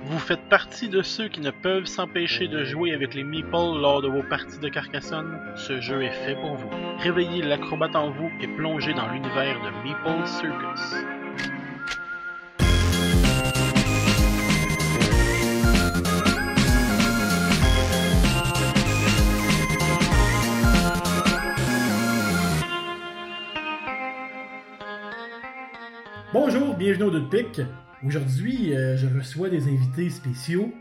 Vous faites partie de ceux qui ne peuvent s'empêcher de jouer avec les meeples lors de vos parties de Carcassonne. Ce jeu est fait pour vous. Réveillez l'acrobate en vous et plongez dans l'univers de Meeple Circus. Bonjour, bienvenue au Deux de Pique. Aujourd'hui, euh, je reçois des invités spéciaux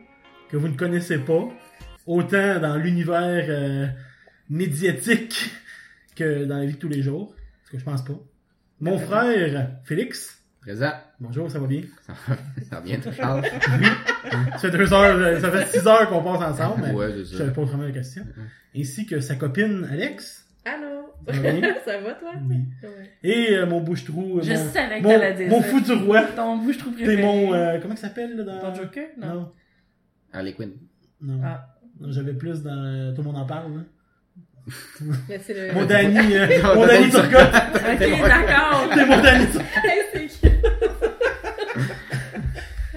que vous ne connaissez pas, autant dans l'univers euh, médiatique que dans la vie de tous les jours, ce que je pense pas. Mon frère Félix. Présent. Bonjour, ça va bien? Ça, ça vient de Charles. Ça fait deux heures, euh, ça fait six heures qu'on passe ensemble, mais Ouais, c'est je ça. savais pas vraiment la question. Ainsi que sa copine Alex. Allô? Ça va? Ça toi? Oui. Ouais. Et euh, mon bouche-trou. euh, Je mon, savais que mon, t'allais dire mon ça. fou du roi. Ton bouche trop préféré. T'es mon. euh, comment il s'appelle là, dans. Ton Joker? Non. Non. Harley Quinn. Non. Ah. Non, J'avais plus dans. Tout le monde en parle. Là. Mais c'est le. Mon Danny. euh, mon Danny Turcotte. Ok, d'accord. T'es mon Danny Turcotte.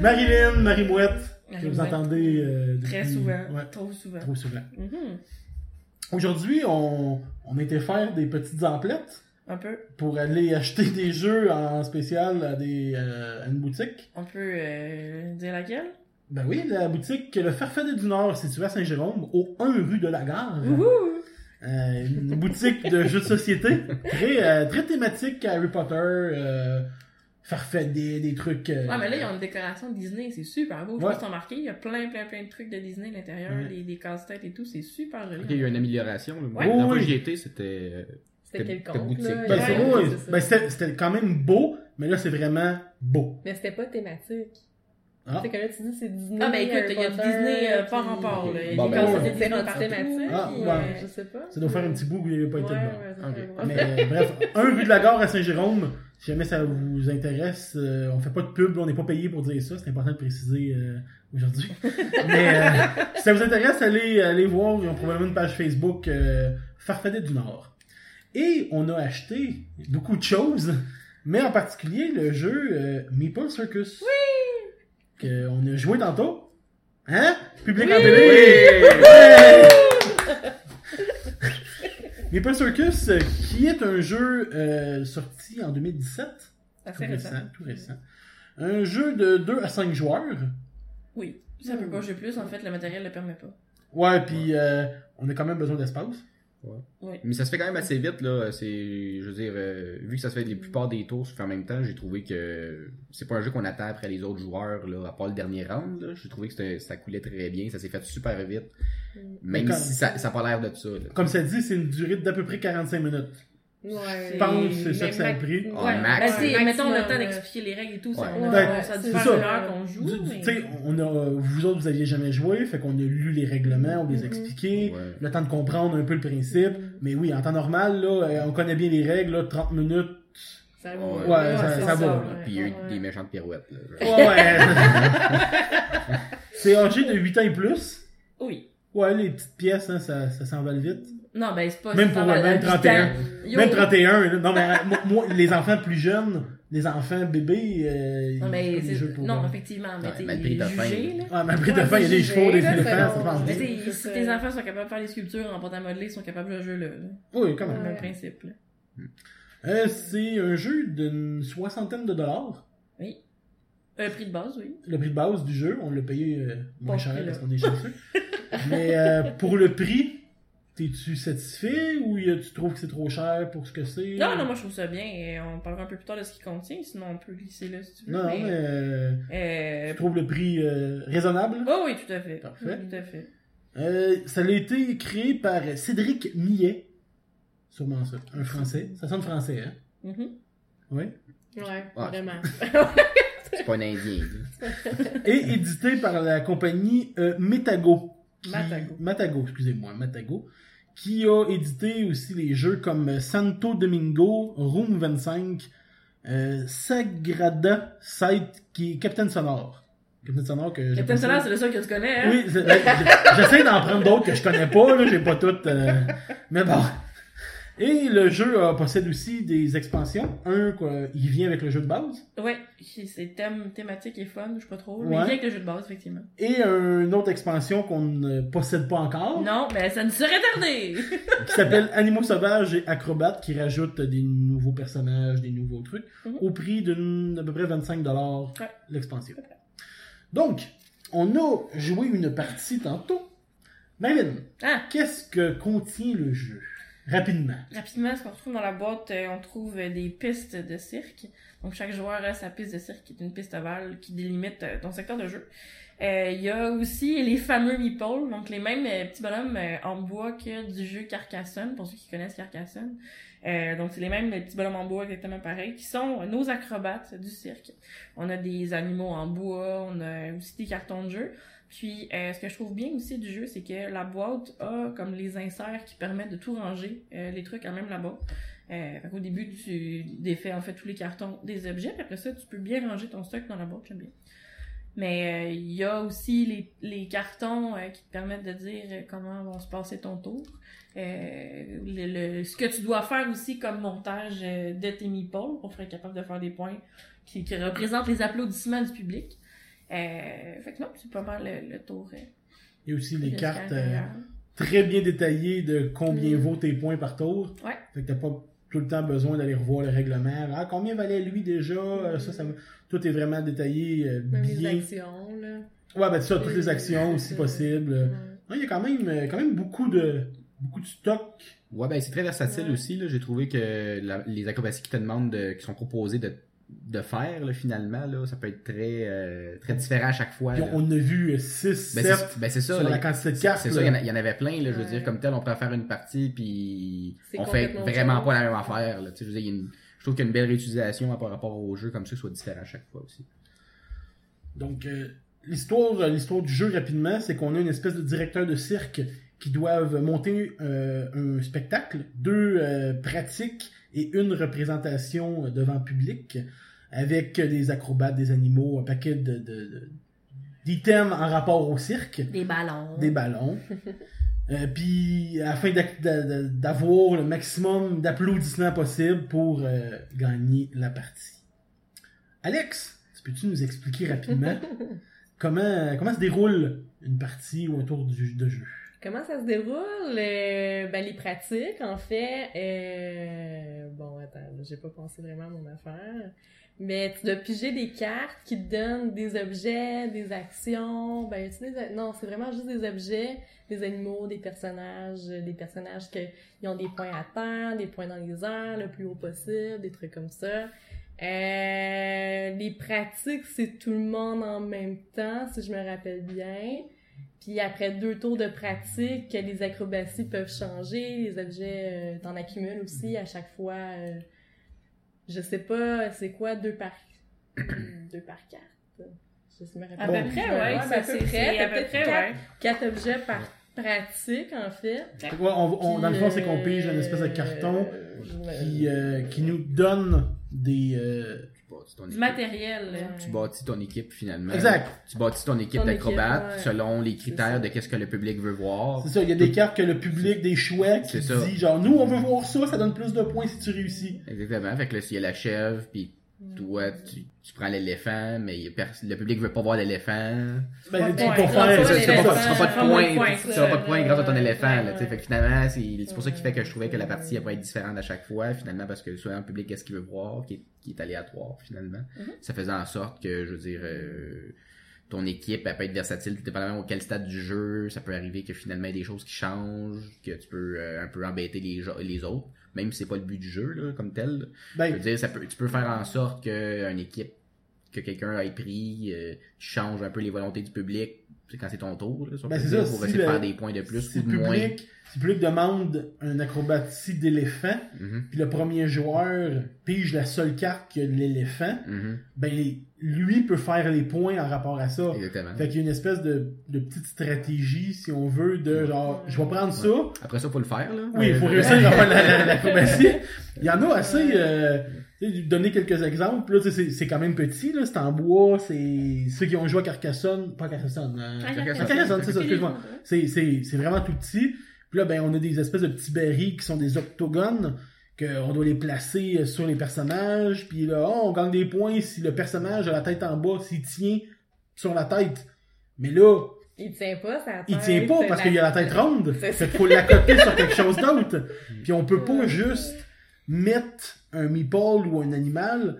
Marilyn, Marie-Mouette. Que vous entendez. euh, Très souvent. Ouais, Trop souvent. trop souvent. Mhm. Aujourd'hui, on, on était faire des petites emplettes Un peu. pour aller acheter des jeux en spécial à, des, euh, à une boutique. On peut euh, dire laquelle? Ben oui, la boutique Le Farfadet du Nord, située à Saint-Jérôme, au 1 rue de la Gare. Wouhou! Euh, une boutique de jeux de société très, euh, très thématique Harry Potter, euh, Farfadet, des trucs. euh, Ouais, mais là, ils ont une décoration Disney, c'est super beau. Je Ouais. t'as remarqué, il y a plein, plein, plein de trucs de Disney à l'intérieur, les, des casse-têtes et tout, c'est super joli. Il y a eu une amélioration. là. Ouais. Fois Oui. j'y étais, c'était. euh, C'était quelconque. Ben. Ben, c'était c'était quand même beau, mais là, c'est vraiment beau. Mais c'était pas thématique. Ah. C'est que là, tu dis c'est Disney. Ah, ben écoute, il y a Disney euh, par rapport, là. Il y a Bon, des ben, ouais. de C'est thématique. Ah, puis, ben. euh, je sais pas. Ça doit faire un petit bout qu'il n'y a pas été Ouais, ouais, voir. Mais euh, bref, 1 rue de la Gare à Saint-Jérôme, si jamais ça vous intéresse, euh, on fait pas de pub, on n'est pas payé pour dire ça, c'est important de préciser euh, aujourd'hui. Mais euh, si ça vous intéresse, allez, allez voir, ils ont probablement une page Facebook euh, Farfadet du Nord. Et on a acheté beaucoup de choses, mais en particulier le jeu euh, Meeple Circus. Oui! Qu'on a joué tantôt. Hein? Public en télé! Ouais! Maple Circus, euh, qui est un jeu euh, sorti en 2017, Assez tout récent. récent, tout récent. Un jeu de 2 à 5 joueurs. Oui. Ça peut pas jouer plus, en fait, le matériel le permet pas. Ouais, puis euh, on a quand même besoin d'espace. Mais ça se fait quand même assez vite, là. C'est, je veux dire, euh, vu que ça se fait les plupart des tours se fait en même temps, j'ai trouvé que c'est pas un jeu qu'on attend après les autres joueurs, là, à part le dernier round, là. J'ai trouvé que ça coulait très bien, ça s'est fait super vite. Mais Même si ça, ça a pas l'air de ça, là. Comme ça dit, c'est une durée d'à peu près 45 minutes. Ouais. Je pense que c'est ça que ça a pris. Ah, Ouais, max. Ben, ouais, mettons le maximum, temps euh, d'expliquer les règles et tout, ça, Ouais. on a, Ben, ça a dû faire qu'on joue, Du- mais... Tu sais, on a, vous autres, vous aviez jamais joué, fait qu'on a lu les règlements, on les a Mhm. expliqués, Ouais. le temps de comprendre un peu le principe. Mais oui, en temps normal, là, euh, on connaît bien les règles, là, 30 minutes. Ça va. Ouais, ça- va, là. Puis il y a eu ouais. des méchantes pirouettes, là. Ouais, ouais. c'est âgé de 8 ans et plus? Oui. Ouais, les petites pièces, hein, ça, ça s'envole vite. Non, ben, c'est pas... Même pour le mal même du 31. temps. Yo. Même 31. là. Non, mais euh, moi, moi, les enfants plus jeunes, les enfants bébés, euh, Non, mais c'est... jeux pour Non, effectivement, mais t'es malgré ta là. Ah, mais après, de Ouais, fin, il y a des chevaux, des éléphants, c'est Mais si tes enfants sont capables de faire des sculptures en pâte à modeler, ils sont capables de jouer là. Oui, quand C'est le même principe, là. Euh, c'est un jeu d'une soixantaine de dollars. Oui. Un prix de base, oui. Le prix de base du jeu, on l'a payé euh, moins Pas cher parce qu'on est chanceux. mais euh, pour le prix, t'es-tu satisfait ou y a- tu trouves que c'est trop cher pour ce que c'est? Non, non, moi je trouve ça bien. Et on parlera un peu plus tard de ce qu'il contient, sinon on peut glisser là si tu veux. Non, mais euh, Euh... tu trouves le prix euh, raisonnable? Oh oui, tout à fait. Parfait. Tout à fait. Euh, ça a été créé par Cédric Millet. Sûrement ça. Un français. Ça sonne français, hein? Mhm. Oui? Ouais, Ouais. vraiment. C'est pas un indien. Et édité par la compagnie euh, Metago. qui- Matago. Matago, excusez-moi, Matago. Qui a édité aussi les jeux comme Santo Domingo, Room 25, euh, Sagrada Site, qui est Captain Sonore. Captain Sonore que Captain Solar, c'est le seul que tu connais, hein? Oui, ben, j'essaie d'en prendre d'autres que je connais pas, là, j'ai pas toutes. euh, mais bon. Et le jeu euh, possède aussi des expansions. Un, quoi, il vient avec le jeu de base. Ouais, c'est thème, thématique et fun, je sais pas trop. Mais Ouais. il vient avec le jeu de base, effectivement. Et une autre expansion qu'on ne possède pas encore. Non, mais ça ne serait tardé! qui s'appelle Animaux sauvages et acrobates qui rajoute des nouveaux personnages, des nouveaux trucs Mhm. au prix d'une à peu près 25 dollars Ouais. l'expansion. Donc, on a joué une partie tantôt. Marilyn, Ah, qu'est-ce que contient le jeu? Rapidement. rapidement, ce qu'on retrouve dans la boîte, euh, on trouve euh, des pistes de cirque. Donc chaque joueur a sa piste de cirque, qui est une piste ovale qui délimite euh, ton secteur de jeu. Il y a aussi les fameux meeples, donc les mêmes petits bonhommes en bois que du jeu Carcassonne, pour ceux qui connaissent Carcassonne. Donc c'est les mêmes petits bonhommes en bois exactement pareil, qui sont nos acrobates du cirque. On a des animaux en bois, on a aussi des cartons de jeu. Puis euh, ce que je trouve bien aussi du jeu, c'est que la boîte a comme les inserts qui permettent de tout ranger, euh, les trucs à même la boîte. Euh, qu'au début, tu défais en fait tous les cartons des objets, puis après ça, tu peux bien ranger ton stock dans la boîte, j'aime bien. Mais euh, il y a aussi les, les cartons qui te permettent de dire comment va se passer ton tour. Le, ce que tu dois faire aussi comme montage de tes meeples pour être capable de faire des points qui, qui représentent les applaudissements du public. Euh, fait que non, c'est pas mal le, le tour. euh, Il y a aussi les cartes euh, très bien détaillées de combien Mm. vaut tes points par tour. Ouais. Fait que t'as pas tout le temps besoin d'aller revoir le règlement. Ah, combien valait lui déjà? Euh, Ça, ça va- Tout est vraiment détaillé euh, Même les bien. actions, là. Ouais, ben ça, toutes les actions aussi. Ouais. Non, il y a quand même, quand même beaucoup de, beaucoup de stock. Ouais, ben c'est très versatile Ouais. aussi. Là. J'ai trouvé que la- les acrobaties qui te demandent, de, qui sont proposées de, de faire là, finalement, là, ça peut être très, euh, très différent à chaque fois. Là. on a vu 6, Ben, 7 c'est ben, c'est ça. sur là. la quantité de cartes. c'est ça, il y, en y avait plein, là, je veux Ouais. dire, comme tel, on pourrait faire une partie, puis on fait vraiment chose. pas la même affaire. Là. Tu sais, Je, veux dire, il y a une- je trouve qu'il y a une belle réutilisation par rapport au jeu, comme ça, soit différent à chaque fois aussi. Donc, euh, l'histoire, l'histoire du jeu, rapidement, c'est qu'on a une espèce de directeur de cirque qui doivent monter euh, un spectacle, deux euh, pratiques et une représentation devant public, avec des acrobates, des animaux, un paquet de, de- d'items en rapport au cirque. Des ballons. des ballons. Euh, puis afin d'avoir le maximum d'applaudissements possible pour euh, gagner la partie. Alex, tu peux-tu nous expliquer rapidement comment comment se déroule une partie ou un tour du- de jeu? Comment ça se déroule? Euh, ben, les pratiques, en fait. euh, Bon, attends, j'ai pas pensé vraiment à mon affaire. Mais tu dois piger des cartes qui te donnent des objets, des actions. Ben, non, c'est vraiment juste des objets, des animaux, des personnages, des personnages qui ont des points à terre, des points dans les airs, le plus haut possible, des trucs comme ça. Euh, les pratiques, c'est tout le monde en même temps, si je me rappelle bien. Puis après deux tours de pratique, les acrobaties peuvent changer, les objets euh, t'en accumules aussi à chaque fois. euh, je sais pas, c'est quoi deux par deux par carte. Je me rappelle À peu près, ouais. ça, c'est- près, à peu peut-être près, quatre- ouais. Quatre objets par pratique en fait. Ouais, on- on- dans le fond, c'est qu'on pige une espèce de carton qui, euh, qui nous donne des... euh, Tu bâtis ton Du équipe. matériel. là. Ouais. Tu bâtis ton équipe finalement. Exact. Tu bâtis ton équipe d'acrobates ouais. selon les critères de qu'est-ce que le public veut voir. C'est ça, il y a des cartes que le public, des choix qui C'est ça. dit genre, nous, on veut voir ça, ça donne plus de points si tu réussis. Exactement. Fait que là, s'il y a la chèvre, puis toi, tu, tu prends l'éléphant, mais il le public veut pas voir l'éléphant. Ben, Ouais, tu faire... c'est n'auras pas, de points, tu ça, feras pas de points grâce à ton éléphant. ouais, là, tu sais. ouais. Fait que finalement, c'est c'est pour ça qui fait que je trouvais que la partie elle peut être différente à chaque fois, finalement, parce que soit le public qu'est-ce qu'il veut voir, qui est, qui est aléatoire, finalement. Mhm. Ça faisait en sorte que, je veux dire, euh, ton équipe, elle peut être versatile, tout dépendamment auquel stade du jeu, ça peut arriver que finalement il y a des choses qui changent, que tu peux euh, un peu embêter les, les autres, même si c'est pas le but du jeu, là, comme tel. Je Ben, veux dire, ça peut, tu peux faire en sorte qu'une équipe, que quelqu'un ait pris, euh, change un peu les volontés du public, c'est quand c'est ton tour, là, Ben, ça, pour si essayer de faire des points de plus si ou de moins. public, si le public demande un acrobatie d'éléphant, Mhm, puis le premier joueur pige la seule carte qui a de l'éléphant, mhm, ben lui peut faire les points en rapport à ça. Exactement. Fait qu'il y a une espèce de, de petite stratégie, si on veut, de genre, je vais prendre ça. Après ça, faut le faire, là. Oui, il faut réussir à faire la- la- l'acrobatie. Il y en a assez. Euh, tu sais, donner quelques exemples. Là, tu sais, c'est, c'est quand même petit. Là, c'est en bois. C'est ceux qui ont joué à Carcassonne, pas Carcassonne. euh, Carcassonne. Carcassonne, c'est ça. Excuse-moi. C'est, c'est, c'est vraiment tout petit. Puis là, ben, on a des espèces de petits berries qui sont des octogones, qu'on doit les placer sur les personnages. Puis là, oh, on gagne des points si le personnage a la tête en bas, s'il tient sur la tête. Mais là, Il tient pas, ça il tient pas parce qu'il a la tête ronde. C'est Fait qu'il faut l'accoter sur quelque chose d'autre. Puis on peut pas Ouais. juste mettre un meeple ou un animal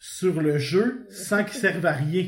sur le jeu sans qu'il serve à rien.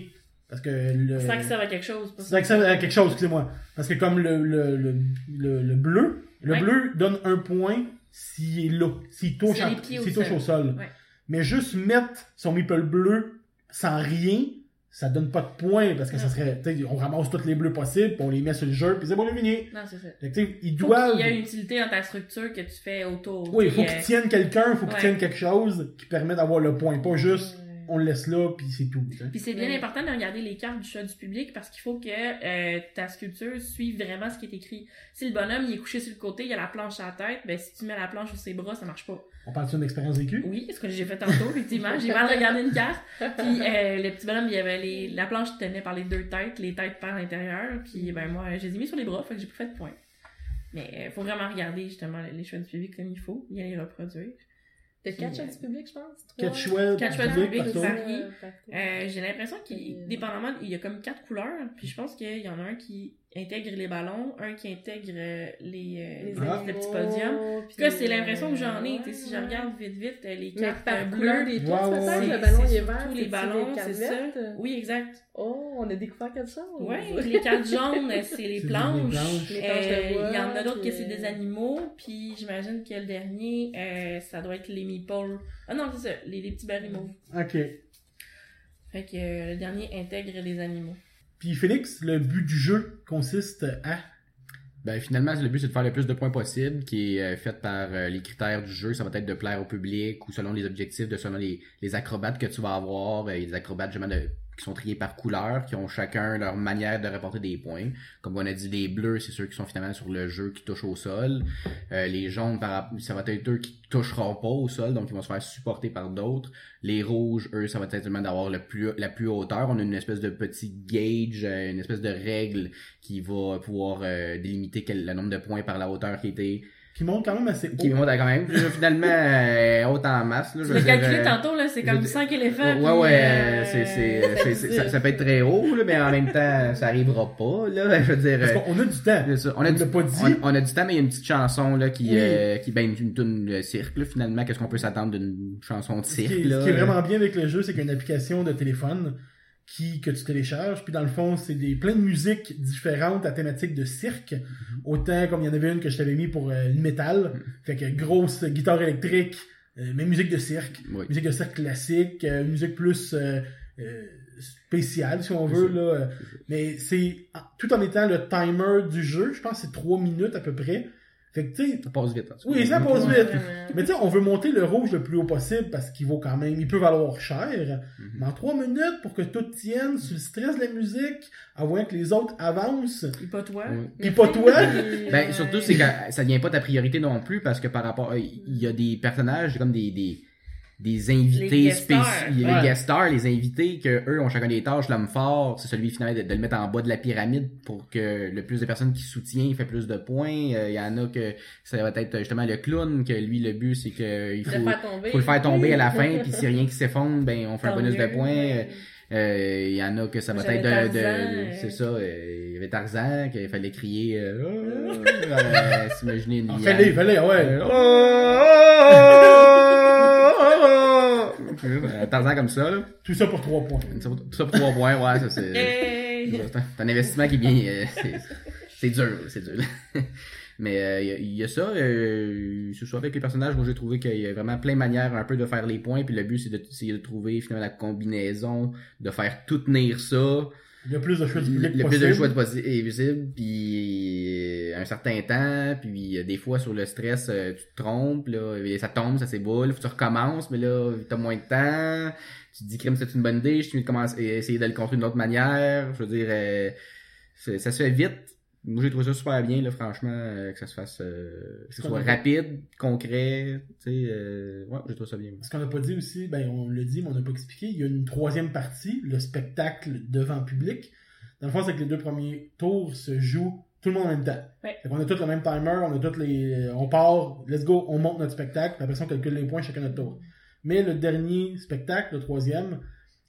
Parce que le... Sans que ça serve à quelque chose. sans qu'il serve à quelque chose, excusez-moi. Parce que comme le, le, le, le, le bleu, le Ouais. bleu donne un point s'il est là, s'il touche, a les pieds au touche sol. au sol. Ouais. Mais juste mettre son meeple bleu sans rien, ça donne pas de points parce que ça serait, on ramasse tous les bleus possibles, puis on les met sur le jeu, puis c'est bon, c'est fini. Non, c'est ça. Ils doivent. qu'il y ait une utilité dans ta structure que tu fais autour. Oui, il faut euh, qu'ils tiennent quelqu'un, il faut qu'ils ouais. tiennent quelque chose qui permet d'avoir le point. Pas juste. On le laisse là, puis c'est tout. Puis c'est bien Ouais. important de regarder les cartes du choix du public parce qu'il faut que euh, ta sculpture suive vraiment ce qui est écrit. Si le bonhomme il est couché sur le côté, il a la planche à la tête, ben si tu mets la planche sur ses bras, ça marche pas. On parle d'une expérience vécue? Oui, ce que j'ai fait tantôt, effectivement. J'ai mal regardé une carte. Puis euh, le petit bonhomme, il y avait les... la planche tenait par les deux têtes, les têtes par l'intérieur. Puis ben moi, je les ai mis sur les bras, fait que j'ai pas fait de point. Mais euh, faut vraiment regarder justement les choix du public comme il faut, bien les reproduire. T'as quatre choix du public, je pense? Quatre Trois? choix Quatre du choix du public public. Euh. Euh, j'ai l'impression qu'il, Euh, dépendamment, il y a comme quatre couleurs, puis je pense qu'il y en a un qui intègre les ballons, un qui intègre euh, les, euh, Les Ah. le petit animaux, podium. En puis, c'est l'impression que j'en ai, si je regarde vite vite euh, les cartes par couleur bleues, des pièces, Ouais. Le ballon, est vert. surtout les ballons, c'est ça. Oui, exact. Oh, on a découvert quelque chose. Ouais, les cartes jaunes, c'est les planches. Les Euh, Il y en a d'autres que c'est des animaux, puis j'imagine que le dernier, euh, ça doit être les meeples. Ah non, c'est ça, les, les petits animaux. Ok. Fait que euh, le dernier intègre les animaux. Puis Félix, le but du jeu consiste à? Ben finalement, le but c'est de faire le plus de points possible, qui est euh, fait par euh, les critères du jeu. Ça va être de plaire au public ou selon les objectifs, de selon les, les acrobates que tu vas avoir. Euh, des acrobates justement de, qui sont triés par couleur, qui ont chacun leur manière de rapporter des points. Comme on a dit, les bleus, c'est ceux qui sont finalement sur le jeu qui touchent au sol. Euh, les jaunes, ça va être eux qui toucheront pas au sol, donc ils vont se faire supporter par d'autres. Les rouges, eux, ça va être simplement d'avoir plus, la plus hauteur. On a une espèce de petit gauge, une espèce de règle qui va pouvoir euh, délimiter le nombre de points par la hauteur qui était qui monte quand même assez haut. qui monte quand même finalement euh, haute en masse là, je l'ai calculé euh, tantôt, là, c'est comme veux dire- 5 éléphants. Ouais, ouais, euh, c'est, c'est, c'est, c'est- ça, ça peut être très haut, là, mais en même temps, ça arrivera pas, là. Je veux dire, Parce euh, qu'on a du temps. c'est ça. on, a du, pas dit. on, on a du temps, mais il y a une petite chanson, là, qui, Oui. euh, qui, ben, une, de cirque, là, finalement. Qu'est-ce qu'on peut s'attendre d'une chanson de Ce qui, cirque, est, là? ce qui est vraiment bien avec le jeu, c'est qu'il y a une application de téléphone qui, que tu télécharges. Puis dans le fond, c'est des plein de musiques différentes à thématique de cirque. Mm-hmm. Autant comme il y en avait une que je t'avais mis pour euh, le métal. Fait que grosse guitare électrique, euh, mais musique de cirque. Oui. Musique de cirque classique, euh, musique plus euh, spéciale si on veut. Là. Mais c'est tout en étant le timer du jeu. Je pense que c'est 3 minutes à peu près. Fait que tu sais, Ça passe vite, en tout cas. oui, ça passe vite. Mais tu sais, on veut monter le rouge le plus haut possible parce qu'il vaut quand même, il peut valoir cher. Mhm. Mais en trois minutes, pour que tout tienne sur le stress de la musique, en voyant que les autres avancent, Puis pas toi. Oui. pis pas toi, Ben, surtout, c'est que ça devient pas ta priorité non plus, parce que par rapport, il y a des personnages, comme des, des, des invités Les guest stars. spéciaux, Ouais. les guest stars, les invités, que eux ont chacun des tâches. L'homme fort, c'est celui finalement de, de le mettre en bas de la pyramide pour que le plus de personnes qui soutient fait plus de points. Euh, Il y en a que ça va être justement le clown, que lui, le but, c'est que il faut, faire tomber. faut le faire tomber à la fin, puis s'il y a rien qui s'effondre, ben, on fait un bonus de points. Euh, Il y en a que ça va être de, de- c'est ça, euh, il y avait Tarzan, qu'il fallait crier, euh, Oh euh, s'imaginer une fallait, fallait, ouais. Euh, euh, Tarzan comme ça, là. Tout ça pour trois points. Ça, tout ça pour trois points, ouais, ça c'est, Hey! c'est un, investissement qui est bien, euh, c'est, dur, c'est dur. Mais euh, il y a- il y, a ça, euh, ce soit avec les personnages, moi j'ai trouvé qu'il y a vraiment plein de manières un peu de faire les points, puis le but c'est de, c'est de trouver finalement la combinaison, de faire tout tenir ça, Il y a plus de choix du le, public le plus possible. de choix de possi- est visible, puis euh, un certain temps, puis des fois sur le stress, euh, tu te trompes, là, et ça tombe, ça s'éboule, tu recommences, mais là, t'as moins de temps, tu te dis, crime, c'est une bonne idée, je suis de commencer, essayer de le contrer d'une autre manière, je veux dire, euh, ça se fait vite. Moi, j'ai trouvé ça super bien, là, franchement, euh, que ça se fasse, euh, que ce soit rapide, concret, tu sais, euh, ouais, j'ai trouvé ça bien. Ce qu'on n'a pas dit aussi, ben on l'a dit, mais on n'a pas expliqué, il y a une troisième partie, le spectacle devant public. Dans le fond, c'est que les deux premiers tours se jouent tout le monde en même temps. Ouais. Fait qu'on a tous le même timer, on a tous les, on part, let's go, on monte notre spectacle, puis après ça, on calcule les points chacun notre tour. Mais le dernier spectacle, le troisième,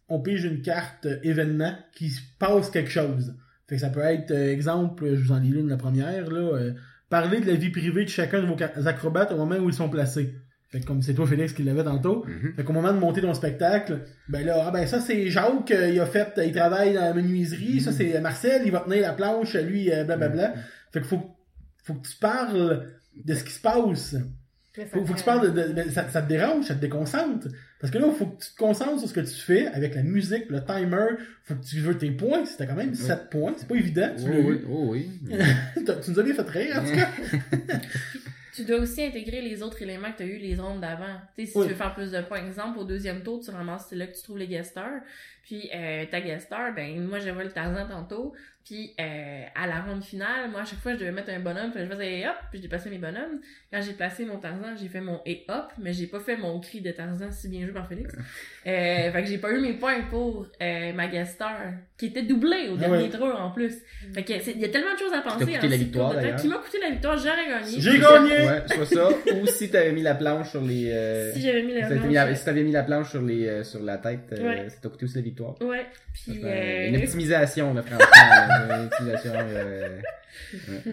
on pige une carte euh, événement qui se passe quelque chose. Fait que ça peut être, euh, exemple, je vous en lis l'une la première, là, euh, parler de la vie privée de chacun de vos acrobates au moment où ils sont placés. Fait que comme c'est toi, Félix, qui l'avait tantôt. Mhm. Fait qu'au moment de monter ton spectacle, ben là, ah ben ça c'est Jacques, euh, il a fait, il travaille dans la menuiserie, ça c'est Marcel, il va tenir la planche, lui, euh, blablabla. Fait que faut, faut que tu parles de ce qui se passe. Faut, faut que tu parles de, de- ça, ça te dérange, ça te déconcentre? Parce que là, faut que tu te concentres sur ce que tu fais avec la musique, le timer, faut que tu veux tes points, c'était quand même 7 points, c'est pas évident, tu Oh oui, vu. oh oui. Tu nous as bien fait rire, en tout cas. Tu dois aussi intégrer les autres éléments que tu as eu les rondes d'avant. Tu sais, si Oui. tu veux faire plus de points, exemple, au deuxième tour, tu ramasses, c'est là que tu trouves les guest stars. Puis euh, ta guest star, ben moi j'avais le Tarzan tantôt. Puis euh, à la ronde finale, moi à chaque fois je devais mettre un bonhomme, puis je faisais hop, puis j'ai placé mes bonhommes. Quand j'ai placé mon Tarzan, j'ai fait mon et hop, mais j'ai pas fait mon cri de Tarzan si bien joué par Félix. Euh, fait que j'ai pas eu mes points pour euh, ma guest star, qui était doublée au Ah dernier ouais. tour en plus. Fait que il y a tellement de choses à penser. coûté en la six victoire, d'ailleurs? Qui m'a coûté la victoire, j'aurais gagné. J'ai gagné! Ouais, soit ça, ou si t'avais mis la planche sur les... euh, Si j'avais mis la mis, planche, la, si t'avais mis la planche sur, les, euh, sur la tête, Ouais. ça t'a coûté aussi la victoire. Ouais, puis euh, Une optimisation, là, franchement. une optimisation, euh,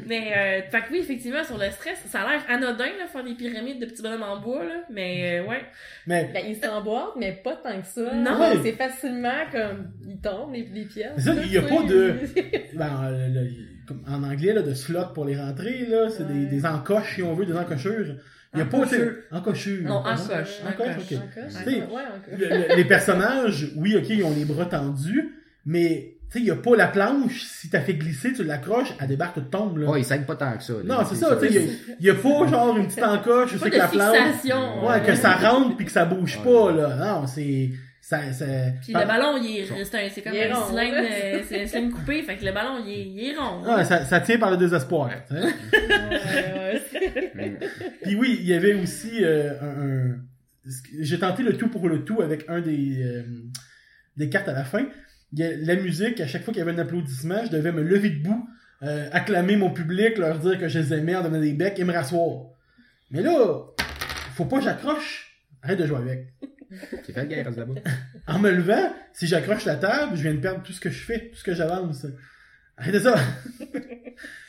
mais euh, fait que oui, effectivement, sur le stress, ça a l'air anodin, là, faire des pyramides de petits bonhommes en bois, là, mais euh, ouais. Mais Ben, ils s'emboîtent, mais pas tant que ça. Non. Ouais. C'est facilement comme, ils tombent, les, les pièces. C'est ça, il y a pas de- ben, le- le- comme en anglais, là, de slot pour les rentrées, là, c'est des, Ouais. des encoches, si on veut, des encochures. Il y a pas, tu sais, Encochures. encochures. Non, encoche, Encoche, encoche. ok. Encoche, Tu sais, ouais, encoche. Le- le- les personnages, oui, ok, ils ont les bras tendus, mais, tu sais, il y a pas la planche, si t'as fait glisser, tu l'accroches, elle débarque, tu tombes, là. Ouais, il saigne pas tant que ça. là. non, c'est ça, tu sais, il y a- pas, genre, une petite encoche, je Pas sais que la planche, ouais, euh, que ça rentre puis que ça bouge Ouais. pas, là. Non, c'est, ça, ça, Puis Ah, le ballon, il est, c'est un- c'est comme un cylindre, euh, c'est un cylindre coupé, fait que le ballon, il est, il est rond. ah, ça, ça tient par le désespoir. Ouais, ouais. Puis oui, il y avait aussi euh, un, un- J'ai tenté le tout pour le tout avec un des, euh, des cartes à la fin. Il y a la musique, à chaque fois qu'il y avait un applaudissement, je devais me lever debout, euh, acclamer mon public, leur dire que je les aimais en donnant des becs et me rasseoir. Mais là, faut pas que j'accroche. Arrête de jouer avec. J'ai fait le guerre là-bas. En me levant, si j'accroche la table, je viens de perdre tout ce que je fais, tout ce que j'avance. Arrêtez ça!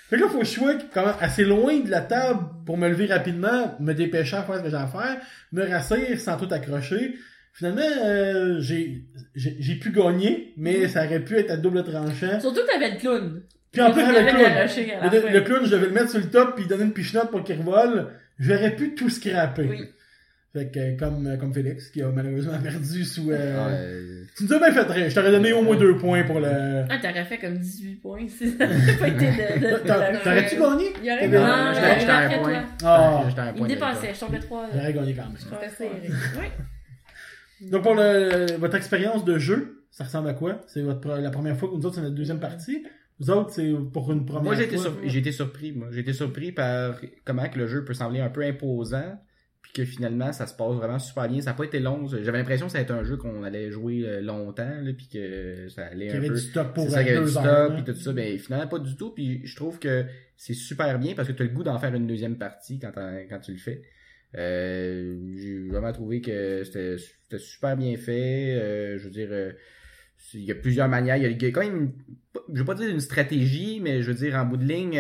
fait que là, faut que je sois quand même assez loin de la table pour me lever rapidement, me dépêcher à faire ce que j'ai à faire, me rasseoir sans tout accrocher. Finalement, euh, j'ai, j'ai, j'ai pu gagner, mais ça aurait pu être à double tranchant. Surtout que t'avais le clown. Puis en plus, avec le clown. le clown, je devais le mettre sur le top puis donner une pichenote pour qu'il revole. J'aurais pu tout scraper. Oui. Fait que, euh, comme, euh, comme Félix, qui a malheureusement perdu sous... euh, Ah, tu nous as bien fait rire. Je t'aurais donné au moins deux points pour le. Ah, t'aurais fait comme 18 points si ça pas été de, T'aurais-tu gagné? Il y aurait gagné. Non, j'étais- j'aurais j'étais à un point. Ah, J'étais à un Il point dépassait, je tombais 3. j'aurais gagné quand même. Serré. Donc pour le, votre expérience de jeu, ça ressemble à quoi? C'est votre, la première fois que nous autres, c'est notre deuxième partie. Vous autres, c'est pour une première Moi, j'ai été, fois. sur- j'ai été surpris, moi. J'ai été surpris par comment que le jeu peut sembler un peu imposant, puis que finalement, ça se passe vraiment super bien. Ça n'a pas été long. J'avais l'impression que ça allait être un jeu qu'on allait jouer euh, longtemps, là, puis que ça allait Qu'il y un avait peu... du stock pour ça, y avait deux du stock, hein. puis tout ça. Ben, finalement, pas du tout. Puis je trouve que c'est super bien parce que tu as le goût d'en faire une deuxième partie quand, tu le fais. Euh, j'ai vraiment trouvé que c'était super bien fait. Euh, je veux dire, euh, il y a plusieurs manières. Il y a, il quand même, une- je veux pas dire une stratégie, mais je veux dire, en bout de ligne,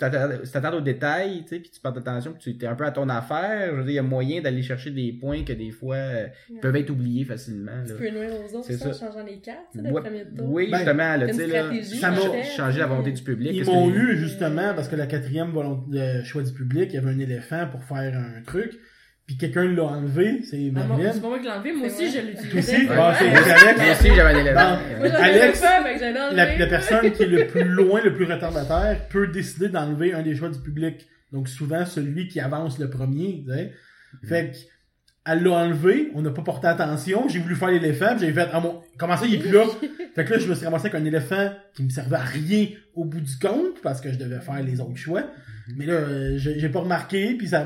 t'attardes aux détails, tu sais, puis tu portes attention, puis tu es un peu à ton affaire, je veux dire, il y a moyen d'aller chercher des points que des fois euh, peuvent être oubliés facilement. là. Tu peux nuire aux autres C'est ça, en ça. changeant les cartes, tu sais, le Ouais. premier tour. Oui, Ben, justement, là, tu sais, là, ça m'a- changer la volonté du public. Ils m'ont que- eu justement parce que la quatrième volonté, le choix du public, il y avait un éléphant pour faire un truc, puis quelqu'un l'a enlevé, c'est Ah, Marilyn. C'est pas moi qui l'ai enlevé, moi aussi je Toi l'utilisais. aussi? C'est Alex. Moi aussi, j'avais un élément. Alex, la, la personne qui est le plus loin, le plus retardataire, peut décider d'enlever un des choix du public. Donc souvent celui qui avance le premier, tu sais. Fait que elle l'a enlevé, on n'a pas porté attention, j'ai voulu faire l'éléphant, j'ai fait ah mon comment ça il est plus là? fait que là je me suis ramassé avec un éléphant qui me servait à rien au bout du compte parce que je devais faire les autres choix. Mais là euh, j'ai j'ai pas remarqué puis ça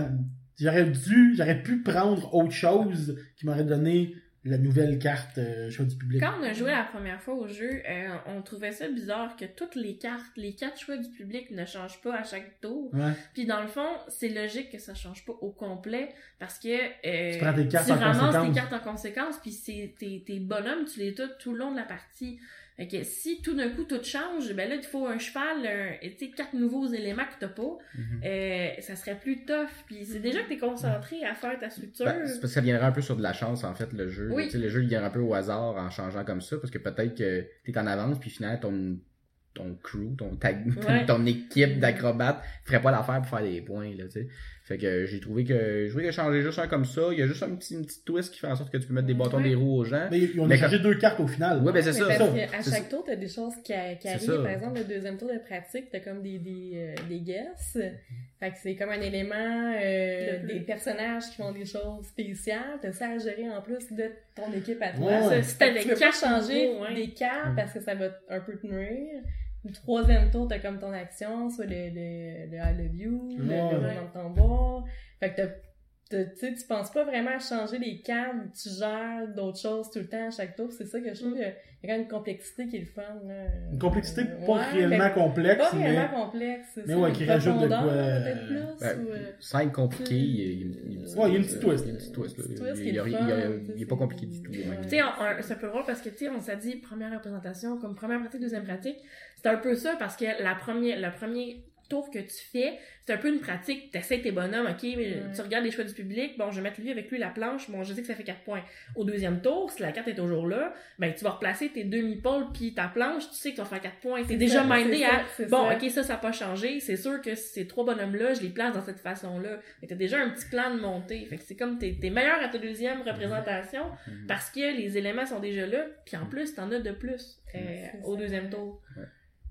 j'aurais dû j'aurais pu prendre autre chose qui m'aurait donné la nouvelle carte euh, choix du public. Quand on a joué la première fois au jeu, euh, on trouvait ça bizarre que toutes les cartes, les quatre choix du public ne changent pas à chaque tour. Ouais. Puis dans le fond, c'est logique que ça change pas au complet parce que euh, Tu prends tes cartes tu en ramasses conséquence. tes cartes en conséquence, puis c'est tes, tes bonhommes, tu les as tout le long de la partie. Fait que si tout d'un coup tout change, ben là il faut un cheval, un, tu sais quatre nouveaux éléments que t'as pas, Mhm. euh, ça serait plus tough. Puis c'est déjà que t'es concentré à faire ta structure. Ben, c'est parce que ça viendrait un peu sur de la chance, en fait, le jeu. Oui. Le jeu, il vient un peu au hasard en changeant comme ça, parce que peut-être que t'es en avance, puis finalement, ton, ton crew, ton, ta- Ouais. ton équipe d'acrobates ferait pas l'affaire pour faire des points, là, tu sais. Fait que j'ai trouvé que, je voulais changer juste un comme ça. Il y a juste un petit, une petite twist qui fait en sorte que tu peux mettre des bâtons Ouais. des roues aux gens. Mais on a Mais changé deux cartes au final. Ouais, ben c'est ça. parce ça. qu'à C'est chaque tour, t'as des choses qui, arrivent. ça. Par exemple, le deuxième tour de pratique, t'as comme des, des, euh, des guesses. Fait que c'est comme un élément, euh, des personnages qui font des choses spéciales. T'as ça à gérer en plus de ton équipe à toi. Ouais, Ça, si t'avais quatre changer des cartes Mm. parce que ça va un peu te nuire. Le troisième tour, t'as comme ton action, soit le, le, le I love you, le, Ouais. le tambour. Fait que t'as, t'as- tu penses pas vraiment à changer les cartes, tu gères d'autres choses tout le temps à chaque tour. C'est ça que je trouve, il y a il y a quand même une complexité qui est le fun, là. Une complexité Euh, pas ouais, réellement mais complexe, Pas mais réellement complexe. mais ouais, qui rajoute de quoi, euh, plus, ben, ou, euh, il y a, il y a une petite- Ouais, il y a une petite twist. Il y a une petite twist, Il qui y a est rien- fun, il y a- tu sais, il est pas compliqué du tout. même. Tu sais, c'est un peu drôle parce que, tu sais, on s'est dit première représentation, comme première pratique, deuxième pratique. C'est un peu ça parce que la première, le premier tour que tu fais, c'est un peu une pratique. T'essaies tes bonhommes, ok, mais tu regardes les choix du public. Bon, je vais mettre lui avec lui la planche. Bon, je sais que ça fait 4 points. Au deuxième tour, si la carte est toujours là, ben, tu vas replacer tes deux meeples puis ta planche. Tu sais que tu vas faire 4 points. T'es C'est déjà mindé à, ça, bon, ça. ok, ça, ça n'a pas changé. C'est sûr que ces trois bonhommes-là, je les place dans cette façon-là. Mais t'as déjà un petit plan de montée. Fait que c'est comme t'es, t'es meilleur à ta deuxième représentation parce que les éléments sont déjà là, puis en plus, t'en as de plus euh, au ça. deuxième tour. Ouais.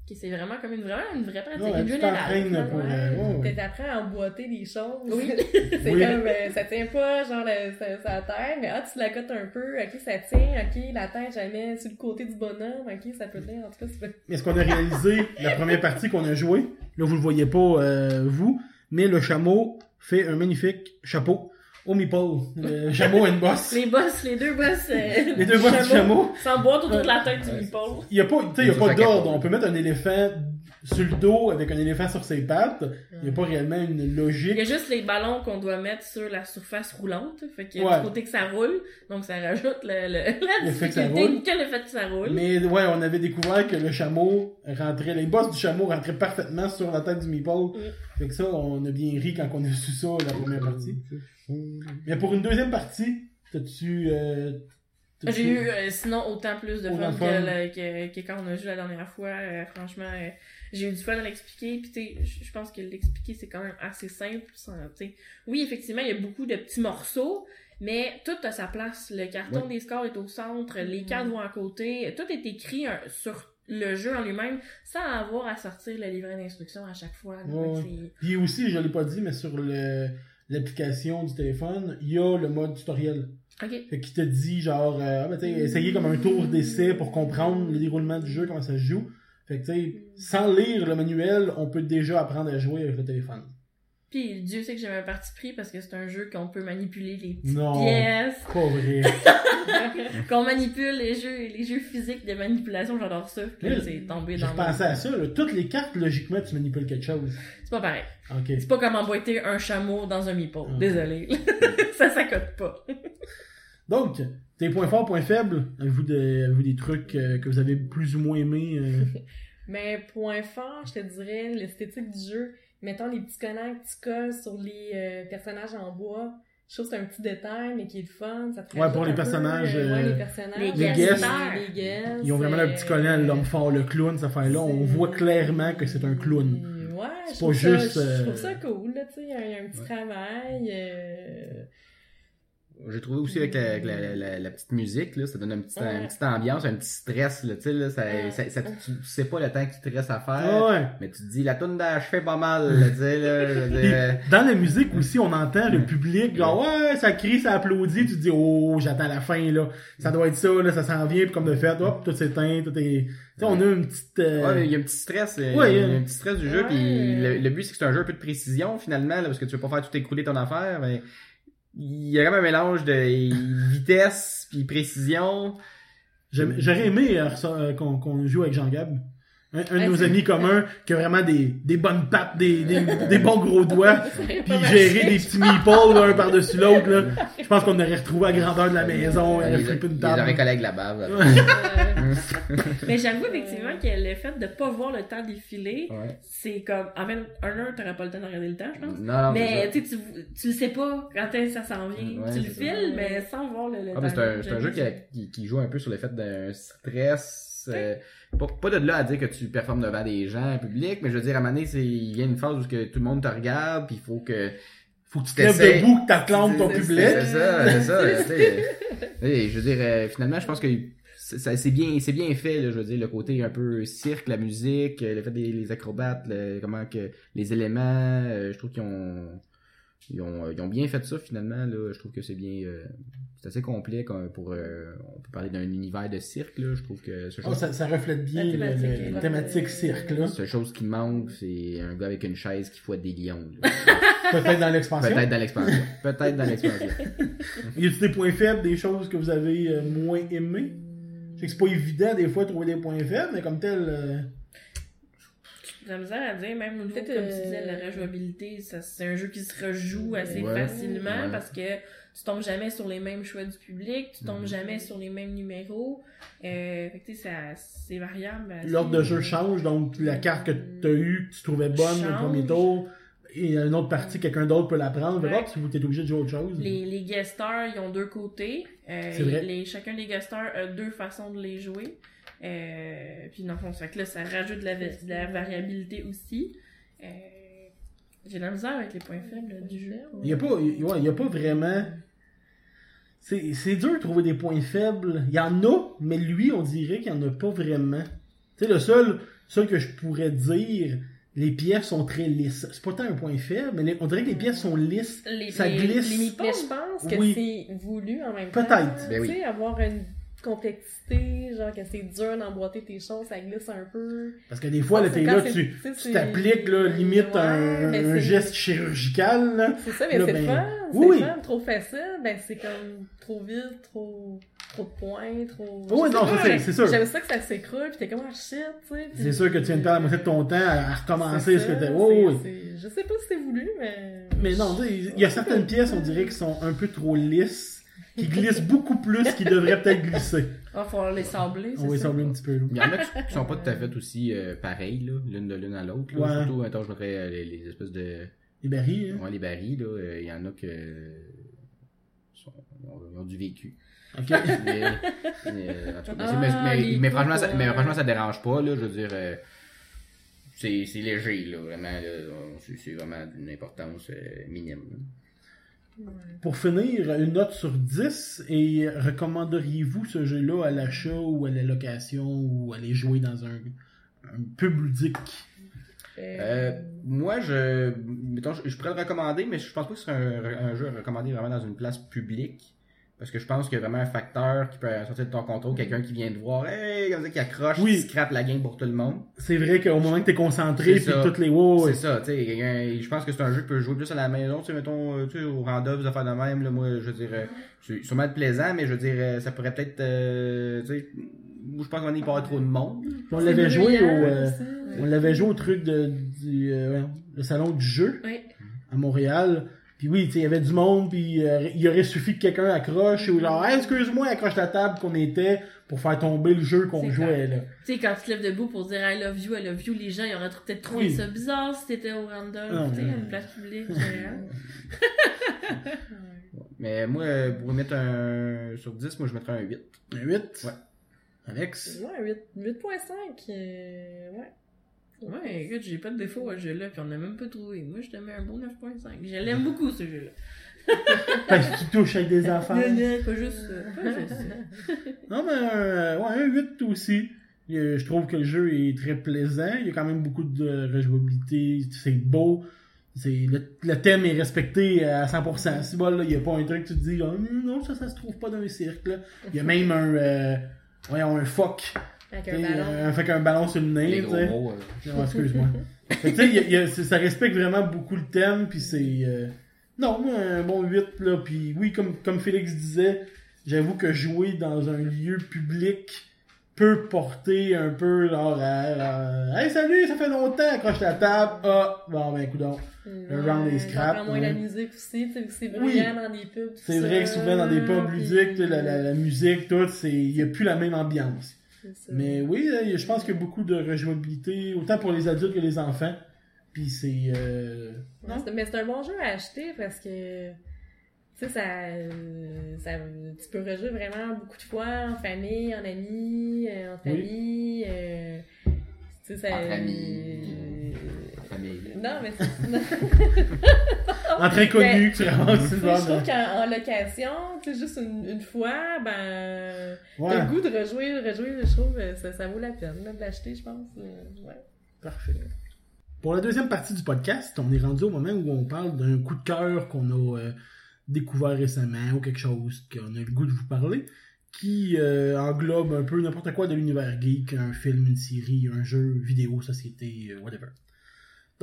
C'est vraiment comme une, vraiment une vraie pratique, Ouais, une tu t'entraînes pour, Ouais. euh, ouais, ouais. Peut-être après à emboîter des choses. Oui. c'est Oui. comme, euh, ça tient pas, genre, le- ça, ça terre, mais ah, tu la cotes un peu, ok, ça tient, ok, la terre jamais sur le côté du bonhomme, ok, ça peut tenir, en tout cas, c'est Mais ce qu'on a réalisé, la première partie qu'on a jouée, là vous le voyez pas euh, vous, mais le chameau fait un magnifique chapeau au meeple. Le chameau a une bosse. Les boss, les deux boss, euh, Les deux bosses du chameau. s'emboîtent autour de la tête Ouais, du meeple. Il y a pas, tu sais, il y a Sur pas d'ordre. On peut mettre un éléphant sur le dos avec un éléphant sur ses pattes. Il y a pas réellement une Il y a logique. juste les ballons qu'on doit mettre sur la surface roulante. Fait qu'il y a Ouais. du côté que ça roule. Donc ça rajoute le, le, la Le fait que ça difficulté roule. que le fait que ça roule. Mais ouais, on avait découvert que le chameau rentrait, les bosses du chameau rentraient parfaitement sur la tête du meeple. Fait que ça, on a bien ri quand on a su ça la première partie. Mais pour une deuxième partie, t'as-tu, euh, J'ai eu euh, sinon autant plus de Autant fun. Que, que, que quand on a joué la dernière fois. Euh, franchement, euh, j'ai eu du fun à l'expliquer. Puis tu sais, je pense que l'expliquer c'est quand même assez simple. sans- tu sais. Oui, effectivement, il y a beaucoup de petits morceaux, mais tout a sa place. Le carton Ouais. des scores est au centre, les Mhm. cartes vont à côté. Tout est écrit euh, sur le jeu en lui-même sans avoir à sortir le livret d'instructions à chaque fois. Ouais. C'est- Puis aussi, je l'ai pas dit, mais sur le, l'application du téléphone, il y a le mode tutoriel. Fait qui te dit genre, euh, ah, ben, essayez comme un tour d'essai pour comprendre le déroulement du jeu, comment ça se joue. Fait que tu sais, sans lire le manuel, on peut déjà apprendre à jouer avec le téléphone. Puis Dieu sait que j'avais un parti pris parce que c'est un jeu qu'on peut manipuler les petites Non. pièces. Pas vrai. qu'on manipule les jeux, les jeux physiques de manipulation, j'adore ça. Puis là, c'est tombé J'ai dans repensé à ça, là. Toutes les cartes, logiquement, tu manipules quelque chose. C'est pas pareil. Ok. C'est pas comme emboîter un chameau dans un meeple. Mm. Désolé. ça s'accote pas. Donc, tes points forts, points faibles, avez-vous des, avez-vous des trucs euh, que vous avez plus ou moins aimés? euh? Mais point fort, je te dirais, l'esthétique du jeu. Mettons les petits connards que tu colles sur les euh, personnages en bois. Je trouve que c'est un petit détail, mais qui est le fun. Ça te Ouais, pour les un peu, personnages, euh, ouais, euh, les personnages. les guests. Les, les guests, Ils ont vraiment le petit collant, euh, l'homme fort, le clown, cette affaire-là. On c'est- voit clairement que c'est un clown. Ouais, C'est je pas trouve ça- Je euh, trouve ça cool, là, tu sais. Il y a un- il y a un petit travail. Euh, J'ai trouvé aussi avec la, avec la, la- la petite musique, là, ça donne un petit, Ouais. une petite ambiance, un petit stress, là, tu sais, là, ça, Ouais. ça, ça- tu, tu sais pas le temps qu'il te reste à faire, Ah ouais. mais tu te dis, la toune d'achevée pas mal, là, tu sais, là, je veux Puis, dire, dans la musique aussi, on entend le public, genre, ouais, ça crie, ça applaudit, tu te dis, oh, j'attends la fin, là. Ça doit être ça, là, ça s'en vient, puis comme de fait, hop, tout s'éteint, tout est... Tu sais, on a une petite... euh, Ouais, mais il y a un petit stress, euh, Ouais, il y a euh, un petit stress du jeu, ouais. puis le, le but c'est que c'est un jeu un peu de précision finalement, là, parce que tu veux pas faire tout écrouler ton affaire, mais il y a comme un mélange de vitesse puis précision. J'aurais aimé euh, euh, qu'on qu'on joue avec Jean-Gab. Un, un de Ouais, nos amis communs qui a vraiment des, des bonnes pattes, des, des, des bons gros doigts, puis gérer des petits meeples là, un par-dessus l'autre. là. Je pense qu'on aurait retrouvé à grandeur de la maison, on aurait flippé une table. collé avec la bave. là. Euh, Mais j'avoue effectivement que le fait de pas voir le temps défiler, Ouais. c'est comme. En fait, un heure, t'aurais pas le temps de regarder le temps, je pense. Non, non, mais tu sais, tu, tu le sais pas quand ça s'en vient. Ouais, tu le files, mais sans voir le, le Ah, temps. mais c'est un, c'est un jeu qui, qui, qui joue un peu sur le fait d'un stress. euh, pas, pas de là à dire que tu performes devant des gens en public, mais je veux dire, à un moment donné, c'est- il y a une phase où que tout le monde te regarde, puis il faut que Faut que tu te lèves T'essaies- debout, que t'acclames ton public. C'est ça, c'est ça. tu sais. Et je veux dire, euh, finalement, je pense que c'est bien, c'est bien fait. Là, je veux dire, le côté un peu cirque, la musique, euh, le fait des les acrobates, le- comment que les éléments, euh, je trouve qu'ils ont, ils ont, ils ont bien fait ça finalement. Là, je trouve que c'est bien, euh, c'est assez complet comme pour, euh, on peut parler d'un univers de cirque. Là, je trouve que ce Oh, chose, ça, ça reflète bien La thématique le- cirque. là. cette chose qui manque, c'est un gars avec une chaise qui fouette des lions. Peut-être dans l'expansion. Peut-être dans l'expansion. Peut-être dans l'expansion. Y a-t-il des points faibles, des choses que vous avez euh, moins aimées? Je sais que c'est pas évident des fois de trouver des points faibles, mais comme tel, euh, J'ai la misère à dire, même au niveau, comme euh, tu disais, la rejouabilité, ça, c'est un jeu qui se rejoue assez Ouais. facilement Ouais. parce que tu tombes jamais sur les mêmes choix du public, tu tombes Mhm. jamais sur les mêmes numéros. Euh, fait que, tu sais, ça- c'est variable. l'ordre de jeu change, donc la carte que tu as eue, que tu trouvais bonne le Change. premier tour, et une autre partie, quelqu'un d'autre peut la prendre. Ouais. Fait que, hop, tu es obligé de jouer autre chose? Les, les guest stars, ils ont deux côtés. Euh, vrai. Les, chacun des guest stars a deux façons de les jouer. Euh, puis dans le fond, ça, fait que là, ça rajoute de la, va- de la variabilité aussi. Euh, J'ai de la misère avec les points faibles du jeu. Il y a pas, il ouais, il y a pas vraiment. C'est c'est dur de trouver des points faibles. Il y en a, mais lui, on dirait qu'il y en a pas vraiment. Tu sais, le seul, seul que je pourrais dire, les pièces sont très lisses. C'est pas tant un point faible, mais les- on dirait que les pièces sont lisses. Les, Ça les- glisse. les Mais je pense que Oui. c'est voulu en même temps. Peut-être. Ben oui. Tu sais, avoir une complexité, genre que c'est dur d'emboîter tes choses, ça glisse un peu. Parce que des fois, là, t'es là, quand tu t'appliques, là, limite Ouais, un, geste chirurgical. C'est ça, mais c'est ben, le fun. Oui. fun. Trop facile, ben c'est comme trop vite, trop, trop de points, trop. Oui, je sais non, c'est- sûr. J'aime ça que ça s'écroule, pis t'es comme, ah shit, tu sais. C'est sûr que tu viens de perdre la moitié de ton temps à, à recommencer ce que t'as. Oui, oui. Je sais pas si c'est voulu, mais. Mais non, il y a certaines pièces, on dirait, qui sont un peu trop lisses, qui glissent beaucoup plus qu'ils devraient peut-être glisser. va falloir les sabler. On va sembler un petit peu. Il y en a qui, qui sont pas tout à fait aussi euh, pareils, là, l'une de l'une à l'autre. là. Ouais. Surtout, attends, je mettrais euh, les, les espèces de. Les barils, hein. Ouais, les barils, là. euh, Il y en a que. euh, sont- ont du vécu. Ok. Mais, mais, en tout cas, Ah, mais, mais- les mais franchement, ça, mais ouais. franchement, ça dérange pas, là. Je veux dire. euh, c'est c'est léger, là. Vraiment, là, c'est c'est vraiment d'une importance euh, minime. là. Pour finir, une note sur 10, et recommanderiez-vous ce jeu-là à l'achat ou à la location ou à aller jouer dans un, un pub ludique? Euh, moi, je, mettons, je, je pourrais le recommander, mais je pense pas que ce serait un, un jeu à recommander vraiment dans une place publique. Parce que je pense qu'il y a vraiment un facteur qui peut sortir de ton contrôle, quelqu'un qui vient te voir, hey, comme ça, qui accroche, Oui. qui scrape la game pour tout le monde. C'est vrai qu'au moment que t'es concentré, C'est puis ça. toutes les wow, C'est ça, tu sais, je pense que c'est un jeu qui peut jouer plus à la maison, tu sais, mettons, euh, tu sais, au random, des affaires de même, là, moi, je dirais, c'est sûrement être plaisant, mais je dirais, ça pourrait peut-être, euh, tu sais, je pense qu'on n'y pas trop de monde. on l'avait joué au, euh, on l'avait joué au truc de, du, euh, le salon du jeu Oui. à Montréal. Puis oui, il y avait du monde, puis euh, il aurait suffi que quelqu'un accroche ou genre, Hey, excuse-moi, accroche la table qu'on était pour faire tomber le jeu qu'on jouait là. Tu sais, quand tu te lèves debout pour dire I love you, I love you, les gens, ils auraient peut-être trouvé Oui. ça bizarre si t'étais au random, tu sais, à une place publique. Mais moi, pour mettre un, sur 10, moi, je mettrais un 8. Un 8? Ouais. Alex? Ouais, 8 8.5. euh, ouais. Ouais, écoute, j'ai pas de défaut à ce jeu-là, puis on n'a même pas trouvé. Moi, je te mets un bon 9.5. Je l'aime beaucoup, ce jeu-là. Parce que tu touches avec des enfants. Non, non, pas juste ça. Pas juste ça. Non, mais euh, ouais, un 8 aussi. Euh, Je trouve que le jeu est très plaisant. Il y a quand même beaucoup de rejouabilité. C'est beau. C'est le, le thème est respecté à 100%. Si bon, là, il n'y a pas un truc que tu te dis, Ah, non, ça, ça se trouve pas dans un cirque. là. Il y a même un, euh, voyons, un phoque. Avec un ballon. euh, fait qu'un ballon sur le nez. Les tu gros sais. mots. euh. Non, excuse-moi. Tu sais, il y a- il y a- c'est- ça respecte vraiment beaucoup le thème, puis c'est, euh, Non, moi, un bon 8, là. Puis oui, comme, comme Félix disait, j'avoue que jouer dans un lieu public peut porter un peu genre à, à- Hey salut, ça fait longtemps, accroche la table. Ah, bon ben écoute Le round est scrap, moins la ouais. musique aussi, tu sais, c'est Oui. bruyant dans des pubs. C'est vrai que souvent dans des pubs ludiques, la, la, la musique, tout, c'est. Il y a plus la même ambiance. Mais oui, a- je pense qu'il y a beaucoup de rejouabilité, autant pour les adultes que les enfants. Puis c'est. Euh... Mais c'est un bon jeu à acheter parce que tu sais ça, euh, ça tu peux rejouer vraiment beaucoup de fois en famille, en amis, euh, en Oui. famille. euh, tu sais ça. Amis, euh, famille. Non mais c'est- Entre inconnus, tu ramasses je trouve qu'en en location, tu sais, juste une, une fois, ben, Ouais, t'as le goût de rejouer, rejouer, je trouve, euh, ça, ça vaut la peine là, de l'acheter, je pense. euh, ouais. parfait. Pour la deuxième partie du podcast, on est rendu au moment où on parle d'un coup de cœur qu'on a euh, découvert récemment ou quelque chose qu'on a le goût de vous parler, qui euh, englobe un peu n'importe quoi de l'univers geek, un film, une série, un jeu, vidéo, société, euh, whatever.